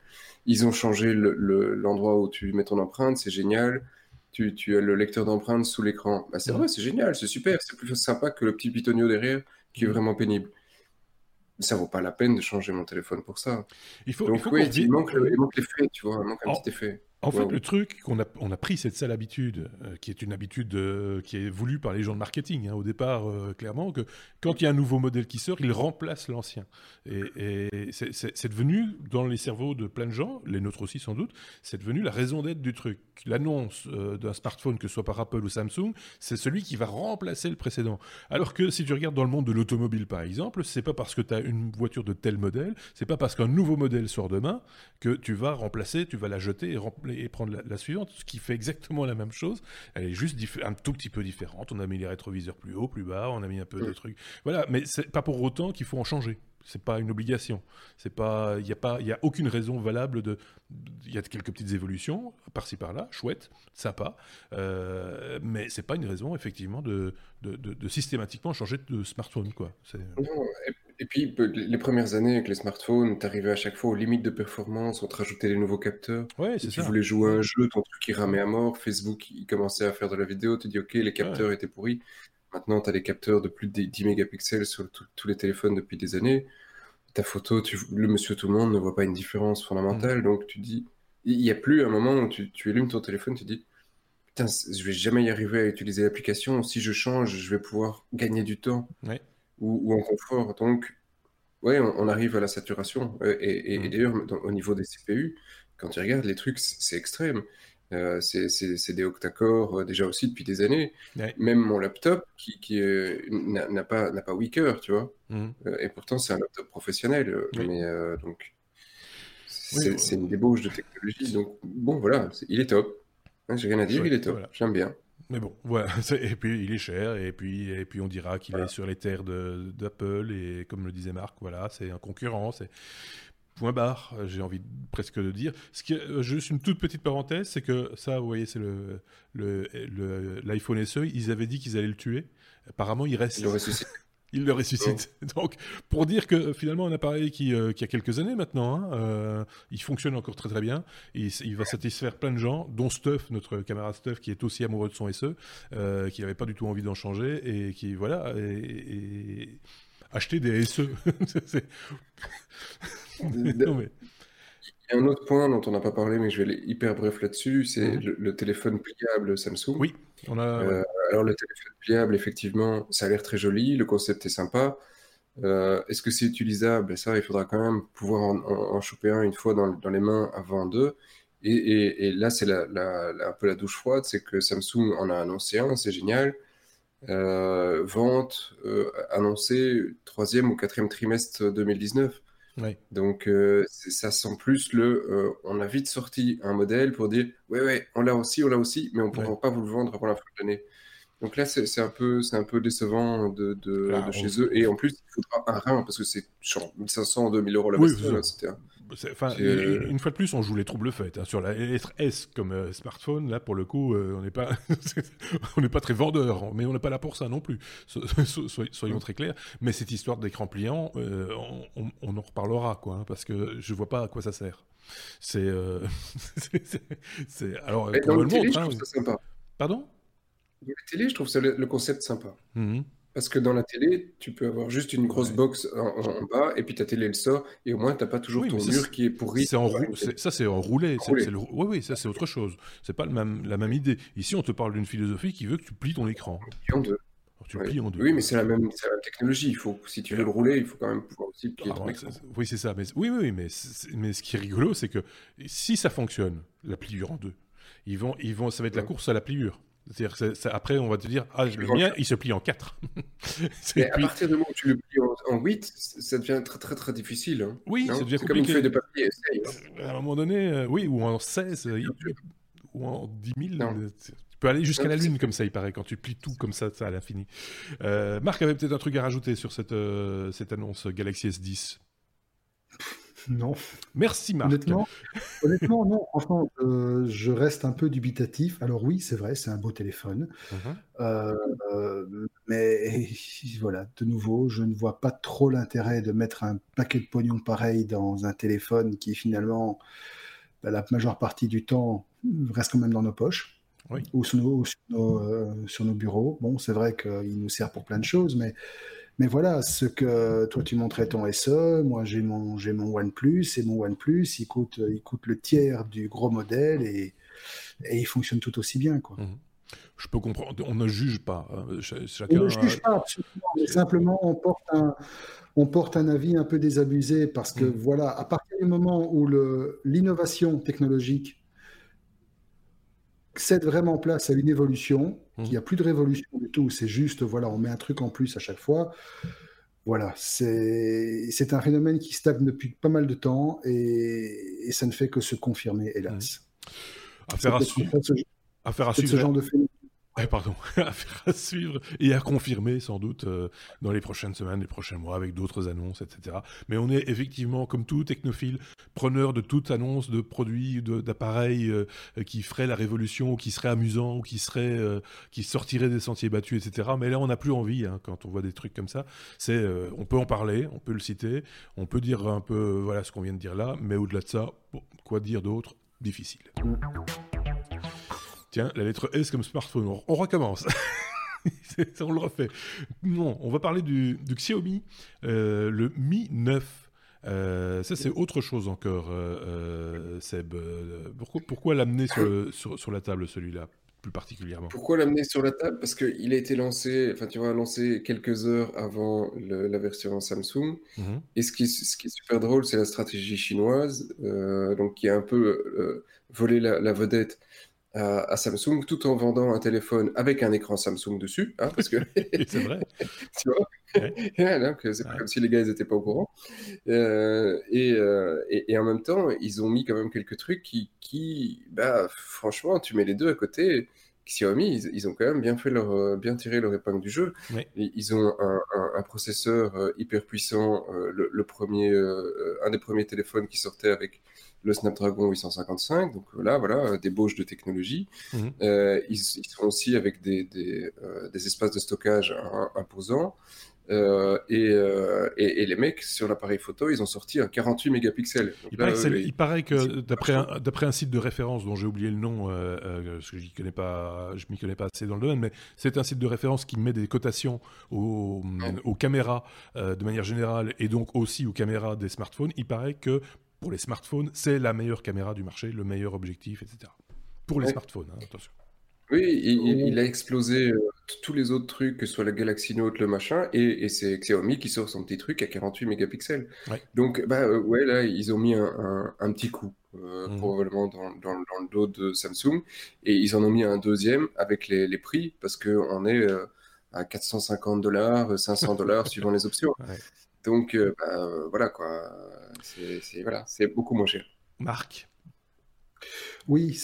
Ils ont changé l'endroit où tu mets ton empreinte, c'est génial. Tu, tu, as le lecteur d'empreintes sous l'écran. Bah, c'est mhm. vrai, c'est génial, c'est super. C'est plus sympa que le petit pitonio derrière qui est vraiment pénible ça vaut pas la peine de changer mon téléphone pour ça. Il faut, il, faut il, manque, l'effet, tu vois, il manque un petit effet. En fait, le truc qu'on a, on a pris cette sale habitude, euh, qui est une habitude euh, qui est voulue par les gens de marketing, hein, au départ, euh, clairement, que quand il y a un nouveau modèle qui sort, il remplace l'ancien. Et, c'est devenu, dans les cerveaux de plein de gens, les nôtres aussi sans doute, c'est devenu la raison d'être du truc. L'annonce d'un smartphone, que ce soit par Apple ou Samsung, c'est celui qui va remplacer le précédent. Alors que si tu regardes dans le monde de l'automobile, par exemple, c'est pas parce que tu as une voiture de tel modèle, c'est pas parce qu'un nouveau modèle sort demain que tu vas remplacer, tu vas la jeter et remplacer et prendre la, suivante, ce qui fait exactement la même chose. Elle est juste un tout petit peu différente. On a mis les rétroviseurs plus haut, plus bas, on a mis un peu de trucs. Voilà, mais c'est pas pour autant qu'il faut en changer. C'est pas une obligation. C'est pas, il n'y a pas, il y a aucune raison valable de. Il y a quelques petites évolutions par-ci par-là, chouette, sympa, euh, mais c'est pas une raison effectivement de, de, de, systématiquement changer de smartphone quoi. Non, et puis, les premières années avec les smartphones, t'arrivais à chaque fois aux limites de performance, on te rajoutait les nouveaux capteurs. Ouais, c'est Tu voulais jouer à un jeu, ton truc il ramait à mort, Facebook il commençait à faire de la vidéo, tu dis ok, les capteurs étaient pourris. Maintenant, tu as des capteurs de plus de 10 mégapixels sur tous les téléphones depuis des années. Ta photo, tu, le monsieur tout le monde ne voit pas une différence fondamentale, mm. donc tu dis, il n'y a plus un moment où tu, tu allumes ton téléphone, tu dis, putain, je vais jamais y arriver à utiliser l'application. Si je change, je vais pouvoir gagner du temps ou, en confort. Donc, ouais, on, arrive à la saturation. Et, mmh. d'ailleurs, au niveau des CPU, quand tu regardes les trucs, c'est extrême. Euh, c'est des octa-core euh, déjà aussi depuis des années. Même mon laptop qui, qui n'a pas, pas 8 cœurs, tu vois. Euh, et pourtant, c'est un laptop professionnel. Mais donc, c'est une débauche de technologie. Donc, bon, voilà, il est top. Hein, j'ai rien à dire, il est top. J'aime bien. Mais bon, voilà. Et puis il est cher, et puis, et puis on dira qu'il est sur les terres d'Apple, et comme le disait Marc, voilà, c'est un concurrent. Point barre, j'ai envie presque de dire. Ce qui, euh, juste une toute petite parenthèse, c'est que ça, vous voyez, c'est le, l'iPhone SE, ils avaient dit qu'ils allaient le tuer. Apparemment, il reste. Il il le ressuscite. Donc, pour dire que finalement, un appareil qui, euh, qui a quelques années maintenant, hein, euh, il fonctionne encore très très bien. Et il va satisfaire plein de gens, dont Stuff, notre camarade Stuff, qui est aussi amoureux de son SE, euh, qui n'avait pas du tout envie d'en changer et qui, voilà, et, acheter des SE. Il y a un autre point dont on n'a pas parlé, mais je vais aller hyper bref là-dessus, c'est mhm. le, téléphone pliable Samsung. Oui, on a. Euh, alors le téléphone pliable, effectivement, ça a l'air très joli, le concept est sympa. Euh, est-ce que c'est utilisable? Ça, il faudra quand même pouvoir en, choper un une fois dans, les mains avant deux. Et, là, c'est la, un peu la douche froide, c'est que Samsung en a annoncé un, c'est génial. Euh, vente annoncée troisième ou quatrième trimestre 2019. Donc euh, ça sent plus le euh, on a vite sorti un modèle pour dire ouais ouais on l'a aussi on l'a aussi mais on ne pourra pas vous le vendre avant la fin de l'année. Donc là c'est un peu c'est un peu décevant de, de, chez eux. Et en plus il faudra un rein parce que c'est genre 1500 2000 euros la oui, c'était Enfin, euh, une fois de plus, on joue les troubles faits. Hein. Sur la lettre S comme euh, smartphone, là, pour le coup, euh, on n'est pas, on n'est pas très vendeur, mais on n'est pas là pour ça non plus. soyons très clairs. Mais cette histoire d'écran pliant, on, en reparlera, quoi, hein, parce que je vois pas à quoi ça sert. C'est, c'est, alors, mais dans le télé, je hein, trouve ça sympa. Pardon? Dans la télé, je trouve ça le, concept sympa. Mmh parce que dans la télé, tu peux avoir juste une grosse box en, bas et puis ta télé elle sort et au moins tu n'as pas toujours ton mur qui est pourri. C'est en ça c'est enroulé. Oui, oui, ça c'est autre chose. C'est pas le même, la même idée. Ici, on te parle d'une philosophie qui veut que tu plies ton écran. En deux. tu plies en deux. Oui, mais c'est la, même, technologie. Il faut, si tu veux le rouler, il faut quand même pouvoir aussi plier ton écran. Oui, c'est ça. Mais, oui, oui, mais, mais ce qui est rigolo, c'est que si ça fonctionne, la pliure en deux, ils vont, ils vont, ça va être la course à la pliure. C'est-à-dire après, on va te dire, ah, le mien, il se plie en 4. Mais à partir du moment où tu le plies en, 8, ça devient très très très difficile. Hein. oui, ça devient comme une feuille de papier. Hein. À un moment donné, euh, oui, ou en 16, euh, ou en 10 000. Euh, tu peux aller jusqu'à la Lune comme ça, il paraît, quand tu plies tout comme ça, ça à l'infini. Marc avait peut-être un truc à rajouter sur cette, cette annonce Galaxy S10 non. Merci Marc. Honnêtement, honnêtement non. Franchement, euh, je reste un peu dubitatif. Alors oui, c'est vrai, c'est un beau téléphone. Uh-huh. Euh, mais voilà, de nouveau, je ne vois pas trop l'intérêt de mettre un paquet de pognon pareil dans un téléphone qui finalement, bah, la majeure partie du temps, reste quand même dans nos poches. Ou, sur nos, euh, sur nos, bureaux. Bon, c'est vrai qu'il nous sert pour plein de choses, mais mais voilà, ce que toi tu montrais ton SE, moi j'ai mon, j'ai mon OnePlus, et mon OnePlus, il coûte, il coûte le tiers du gros modèle et, et il fonctionne tout aussi bien. Quoi. Mmh. Je peux comprendre, on ne juge pas. Hein, chacun, on ne juge pas, absolument, mais simplement on porte, un, on porte un avis un peu désabusé parce que mmh. voilà, à partir du moment où le, l'innovation technologique cède vraiment place à une évolution, mmh. il n'y a plus de révolution du tout, c'est juste, voilà, on met un truc en plus à chaque fois. Voilà, c'est un phénomène qui stagne depuis pas mal de temps et, ça ne fait que se confirmer, hélas. Mmh. Affaire à, suivre. Affaire à suivre. Ce genre de phénomène pardon, à suivre et à confirmer sans doute euh, dans les prochaines semaines, les prochains mois, avec d'autres annonces, etc. Mais on est effectivement, comme tout technophile, preneur de toute annonce de produits, d'appareils euh, qui feraient la révolution, ou qui seraient amusants, ou qui seraient, euh, qui sortiraient des sentiers battus, etc. Mais là, on n'a plus envie hein, quand on voit des trucs comme ça. C'est, on peut en parler, on peut le citer, on peut dire un peu, voilà ce qu'on vient de dire là, mais au-delà de ça, quoi dire d'autre? Difficile. Tiens, la lettre S comme smartphone. On, recommence. on le refait. Non, on va parler du, Xiaomi, euh, le Mi 9. Euh, ça, c'est autre chose encore, euh, Seb. Pourquoi, pourquoi l'amener sur, sur, la table, celui-là plus particulièrement? Pourquoi l'amener sur la table? Parce qu'il a été lancé, enfin tu vois, lancé quelques heures avant la version Samsung. Mhm. Et ce qui, ce qui, est super drôle, c'est la stratégie chinoise, donc qui a un peu volé la, vedette à, Samsung tout en vendant un téléphone avec un écran Samsung dessus, hein, parce que c'est vrai. tu vois c'est pas comme si les gars n'étaient pas au courant. Euh, et, et, et, en même temps, ils ont mis quand même quelques trucs qui, qui bah, franchement, tu mets les deux à côté. Xiaomi, ils, ont quand même bien fait leur, euh, bien tiré leur épingle du jeu. Ils ont un, processeur euh, hyper puissant, euh, le, premier, un des premiers téléphones qui sortait avec le Snapdragon 855. Donc là, voilà, des bauches de technologie. Mhm. ils, sont aussi avec des, des, des espaces de stockage imposants. Euh, euh, et, et, les mecs sur l'appareil photo, ils ont sorti un 48 mégapixels. il, paraît que, d'après un, d'après un site de référence dont j'ai oublié le nom, euh, parce que je connais pas, je m'y connais pas assez dans le domaine, mais c'est un site de référence qui met des cotations aux, aux caméras de manière générale et donc aussi aux caméras des smartphones. Il paraît que pour les smartphones, c'est la meilleure caméra du marché, le meilleur objectif, etc. Pour les smartphones, hein, attention. Oui, il, a explosé euh, tous les autres trucs, que ce soit la Galaxy Note, le machin, et, c'est Xiaomi qui sort son petit truc à 48 mégapixels. Donc, bah euh, ouais, là, ils ont mis un, petit coup, euh, mmh. probablement dans, le dos de Samsung, et ils en ont mis un deuxième avec les, prix, parce qu'on est à 450 dollars, 500 dollars suivant les options. Donc, bah, voilà quoi, c'est voilà, beaucoup moins cher. Marc oui,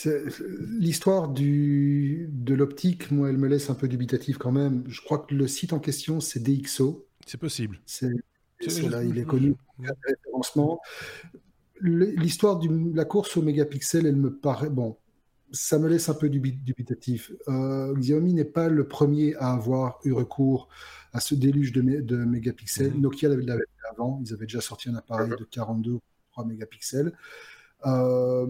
l'histoire de l'optique, moi, elle me laisse un peu dubitatif quand même. Je crois que le site en question, c'est DxO. C'est possible. C'est là, il est connu référencement. L'histoire de la course au mégapixel, elle me paraît bon. Ça me laisse un peu dubitatif. Euh, Xiaomi n'est pas le premier à avoir eu recours à ce déluge de, mégapixels. Mm-hmm. Nokia l'avait fait avant. Ils avaient déjà sorti un appareil de 42 ou 3 mégapixels. Euh,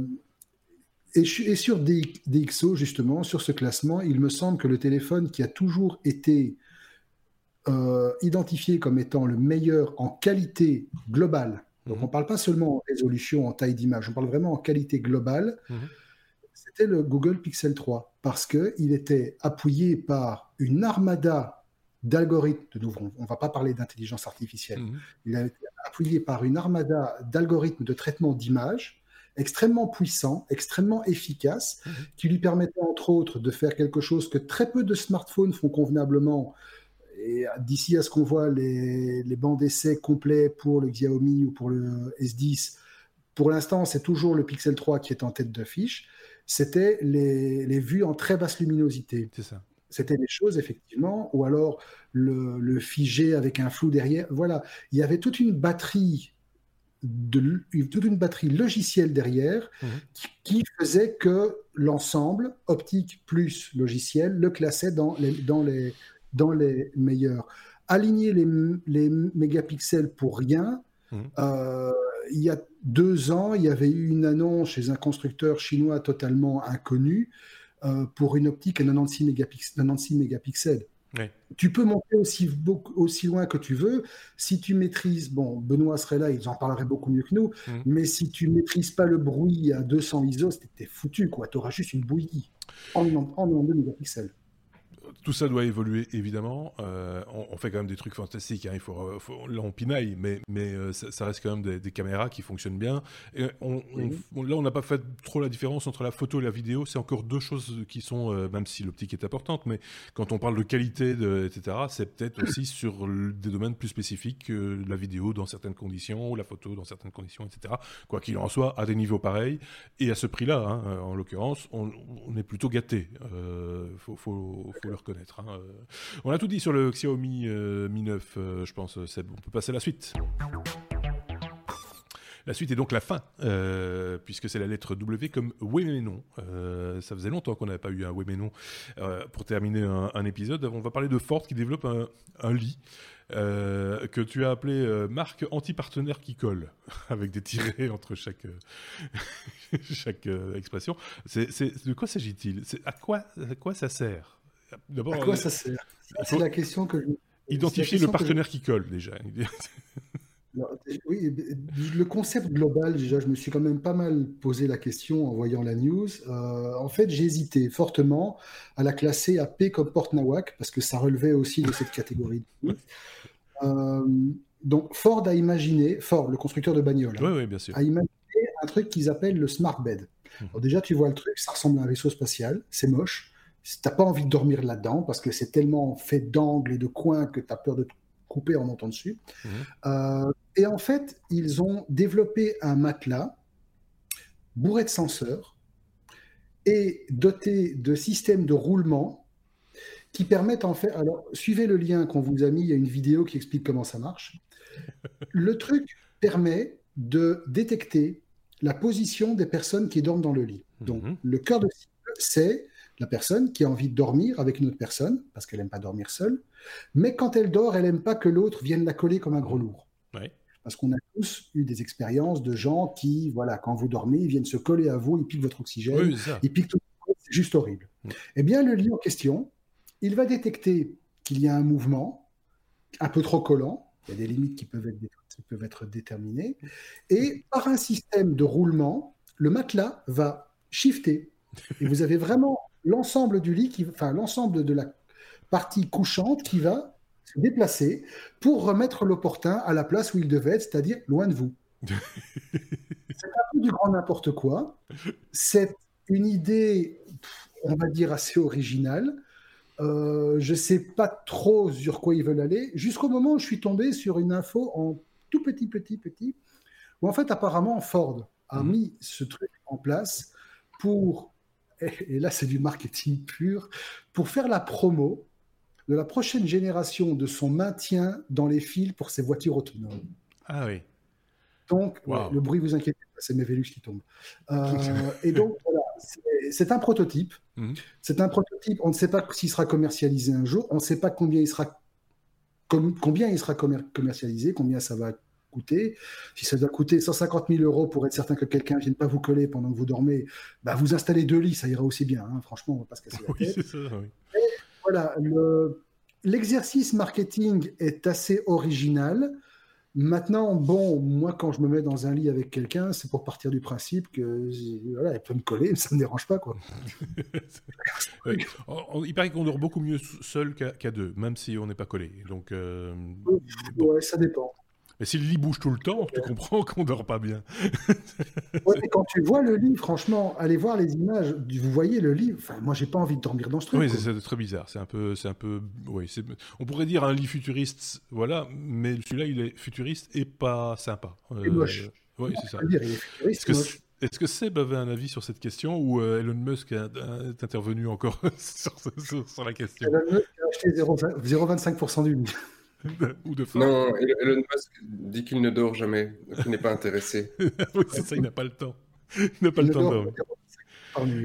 et, sur DxO, justement, sur ce classement, il me semble que le téléphone qui a toujours été euh, identifié comme étant le meilleur en qualité globale, donc mhm. on ne parle pas seulement en résolution, en taille d'image, on parle vraiment en qualité globale, mhm. C'était le Google Pixel 3, parce qu'il était appuyé par une armada d'algorithmes, de nouveau, on ne va pas parler d'intelligence artificielle, mhm. il a été appuyé par une armada d'algorithmes de traitement d'image extrêmement puissant, extrêmement efficace, mhm. qui lui permettait entre autres de faire quelque chose que très peu de smartphones font convenablement. Et d'ici à ce qu'on voit les, bancs d'essai complets pour le Xiaomi ou pour le S10, pour l'instant, c'est toujours le Pixel 3 qui est en tête d'affiche. C'était les, vues en très basse luminosité. C'est ça. C'était des choses, effectivement, ou alors le, le, figé avec un flou derrière. Voilà, il y avait toute une batterie de, toute une batterie logicielle derrière mhm. qui, faisait que l'ensemble, optique plus logiciel, le classait dans les, dans les, dans les meilleurs. Aligner les, les mégapixels pour rien, mhm. euh, il y a deux ans, il y avait eu une annonce chez un constructeur chinois totalement inconnu euh, pour une optique à 96 mégapixels. 96 mégapixels. Tu peux monter aussi, aussi loin que tu veux. Si tu maîtrises, bon, Benoît serait là, ils en parleraient beaucoup mieux que nous, mm. mais si tu maîtrises pas le bruit à 200 ISO, t'es foutu, quoi. Tu auras juste une bouillie en, en, en 2 mégapixels tout ça doit évoluer évidemment. Euh, on, fait quand même des trucs fantastiques. Hein. Il faut, là on pinaille, mais, mais euh, ça, reste quand même des, caméras qui fonctionnent bien. Et on, là on n'a pas fait trop la différence entre la photo et la vidéo. C'est encore deux choses qui sont, euh, même si l'optique est importante, mais quand on parle de qualité, de, etc., c'est peut-être aussi sur des domaines plus spécifiques que la vidéo dans certaines conditions ou la photo dans certaines conditions, etc. Quoi qu'il en soit, à des niveaux pareils et à ce prix-là, hein, en l'occurrence, on, est plutôt gâté. faut, faut, faut le reconnaître. Hein, euh. On a tout dit sur le Xiaomi euh, Mi 9, euh, je pense. On peut passer à la suite. La suite est donc la fin, puisque c'est la lettre W comme oui mais non. ça faisait longtemps qu'on n'avait pas eu un oui mais non pour terminer un, épisode. On va parler de Ford qui développe un, lit. que tu as appelé marque anti-partenaire qui colle, avec des tirets entre chaque, expression. C'est, de quoi s'agit-il? À quoi ça sert? D'abord, à quoi ça sert C'est la question que Identifier le partenaire qui colle déjà. oui, le concept global, déjà, je me suis quand même pas mal posé la question en voyant la news. Euh, en fait, j'ai hésité fortement à la classer à P comme Port Nawak, parce que ça relevait aussi de cette catégorie. Euh, donc, Ford a imaginé, Ford, le constructeur de bagnole, hein, bien sûr. a imaginé un truc qu'ils appellent le Smart Bed. Mmh. déjà, tu vois le truc, ça ressemble à un vaisseau spatial, c'est moche. Tu n'as pas envie de dormir là-dedans parce que c'est tellement fait d'angles et de coins que tu as peur de te couper en montant dessus. Mmh. Euh, et en fait, ils ont développé un matelas bourré de senseurs et doté de systèmes de roulement qui permettent en fait. Alors, suivez le lien qu'on vous a mis, il y a une vidéo qui explique comment ça marche. Le truc permet de détecter la position des personnes qui dorment dans le lit. Donc, mhm. le cœur de cible, c'est la personne qui a envie de dormir avec une autre personne, parce qu'elle n'aime pas dormir seule, mais quand elle dort, elle n'aime pas que l'autre vienne la coller comme un gros lourd. Parce qu'on a tous eu des expériences de gens qui, voilà, quand vous dormez, ils viennent se coller à vous, ils piquent votre oxygène, ils piquent tout. C'est juste horrible. Mm. Eh bien, le lit en question, il va détecter qu'il y a un mouvement un peu trop collant. Il y a des limites qui peuvent être, qui peuvent être déterminées. Et par un système de roulement, le matelas va shifter. Et vous avez vraiment l'ensemble du lit, qui, enfin l'ensemble de la partie couchante qui va se déplacer pour remettre l'opportun à la place où il devait être, c'est-à-dire loin de vous. c'est un peu du grand n'importe quoi. C'est une idée, on va dire, assez originale. Euh, je ne sais pas trop sur quoi ils veulent aller, jusqu'au moment où je suis tombé sur une info en tout petit, petit, petit, où en fait, apparemment, Ford a mhm. mis ce truc en place pour, et là c'est du marketing pur, pour faire la promo de la prochaine génération de son maintien dans les fils pour ses voitures autonomes. Ah oui. Donc, le bruit, vous inquiétez pas, c'est mes Vélux qui tombent. Euh, et donc, voilà, c'est un prototype. Mhm. C'est un prototype. On ne sait pas s'il sera commercialisé un jour. On ne sait pas combien il sera, combien il sera commercialisé, combien ça va coûter. Si ça doit coûter 150 000 euros pour être certain que quelqu'un ne vienne pas vous coller pendant que vous dormez, bah vous installez deux lits, ça ira aussi bien. Hein. Franchement, on va pas se casser la tête. Ça, oui voilà, l'exercice marketing est assez original. Maintenant, bon, moi, quand je me mets dans un lit avec quelqu'un, c'est pour partir du principe que voilà, elle peut me coller, ça ne me dérange pas, quoi. Il paraît qu'on dort beaucoup mieux seul qu'à deux, même si on n'est pas collé. Donc, euh, ouais, ça dépend. Mais si le lit bouge tout le temps, tu comprends qu'on dort pas bien. quand tu vois le lit, franchement, allez voir les images. Vous voyez le lit. Enfin, moi, j'ai pas envie de dormir dans ce truc. Oui, c'est très bizarre. C'est un peu, c'est un peu. Oui, on pourrait dire un lit futuriste, voilà. Mais celui-là, il est futuriste et pas sympa. Euh, moche. Oui, c'est ça. Est-ce que, est-ce que Seb avait un avis sur cette question ou euh, Elon Musk est intervenu encore sur, sur, la question? Elon Musk a acheté 0,25% du lit. Ou de Non, Elon Musk dit qu'il ne dort jamais, qu'il n'est pas intéressé. oui, c'est ça, il n'a pas le temps. Il n'a pas le temps de dormir.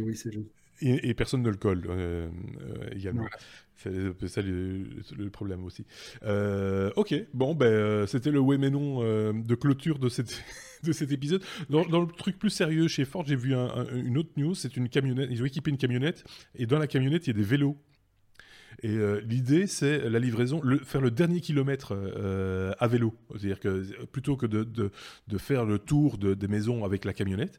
oui, c'est juste. Et, personne ne le colle euh, euh, également. C'est ça le, problème aussi. Euh, ok, bon, ben, c'était le oui mais non de clôture de, cette, de cet épisode. Dans, le truc plus sérieux chez Ford, j'ai vu une autre news. C'est une camionnette. Ils ont équipé une camionnette et dans la camionnette, il y a des vélos et euh, l'idée, c'est la livraison, faire le dernier kilomètre euh, à vélo. C'est-à-dire que plutôt que de, de, faire le tour de, des maisons avec la camionnette,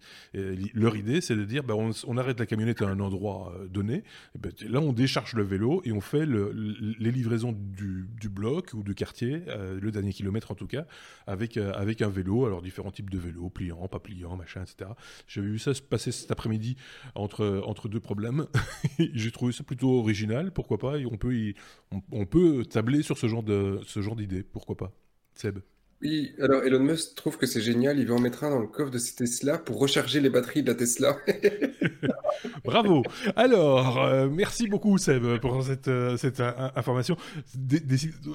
leur idée, c'est de dire bah, on, arrête la camionnette à un endroit euh, donné. Ben, là, on décharge le vélo et on fait le, les livraisons du, du, bloc ou du quartier, le dernier kilomètre en tout cas, avec, avec un vélo. Alors, différents types de vélos, pliants, pas pliants, machin, etc. J'avais vu ça se passer cet après-midi entre, entre deux problèmes. J'ai trouvé ça plutôt original, pourquoi pas on peut, on, peut tabler sur ce genre de ce genre d'idée, pourquoi pas Seb oui, alors Elon Musk trouve que c'est génial, il va en mettre un dans le coffre de ses Tesla pour recharger les batteries de la Tesla. Bravo. Alors, euh, merci beaucoup Seb pour cette, euh, cette euh, information.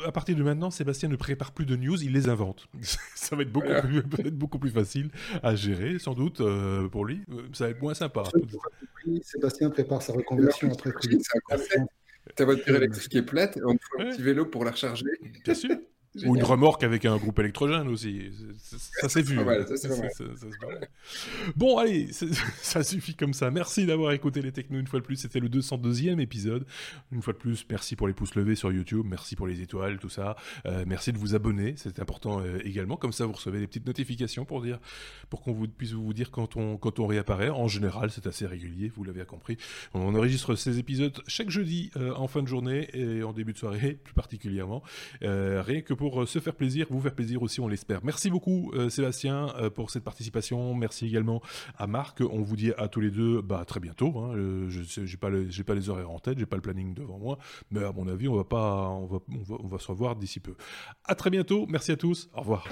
à partir de maintenant, Sébastien ne prépare plus de news, il les invente. Ça va être beaucoup, plus, être beaucoup plus facile à gérer, sans doute, pour lui. Ça va être moins sympa. Sébastien prépare sa reconversion après. Ta voiture électrique est plate et on faut un petit vélo pour la recharger. Bien sûr. Ou une remorque avec un groupe électrogène aussi. Ça s'est vu. bon, allez, ça suffit comme ça. Merci d'avoir écouté les technos une fois de plus. C'était le 202e épisode. Une fois de plus, merci pour les pouces levés sur YouTube. Merci pour les étoiles, tout ça. Euh, merci de vous abonner. C'est important euh, également. Comme ça, vous recevez des petites notifications pour dire, pour qu'on vous puisse vous dire quand on, quand on réapparaît. En général, c'est assez régulier. Vous l'avez compris. On enregistre ces épisodes chaque jeudi euh, en fin de journée et en début de soirée, plus particulièrement. rien que pour pour euh, se faire plaisir, vous faire plaisir aussi, on l'espère. Merci beaucoup euh, Sébastien euh, pour cette participation. Merci également à Marc. On vous dit à tous les deux, bah très bientôt. Hein. je n'ai pas, j'ai pas les horaires en tête, j'ai pas le planning devant moi, mais à mon avis, on va pas, on va, on va, on va se revoir d'ici peu. À très bientôt. Merci à tous. Au revoir.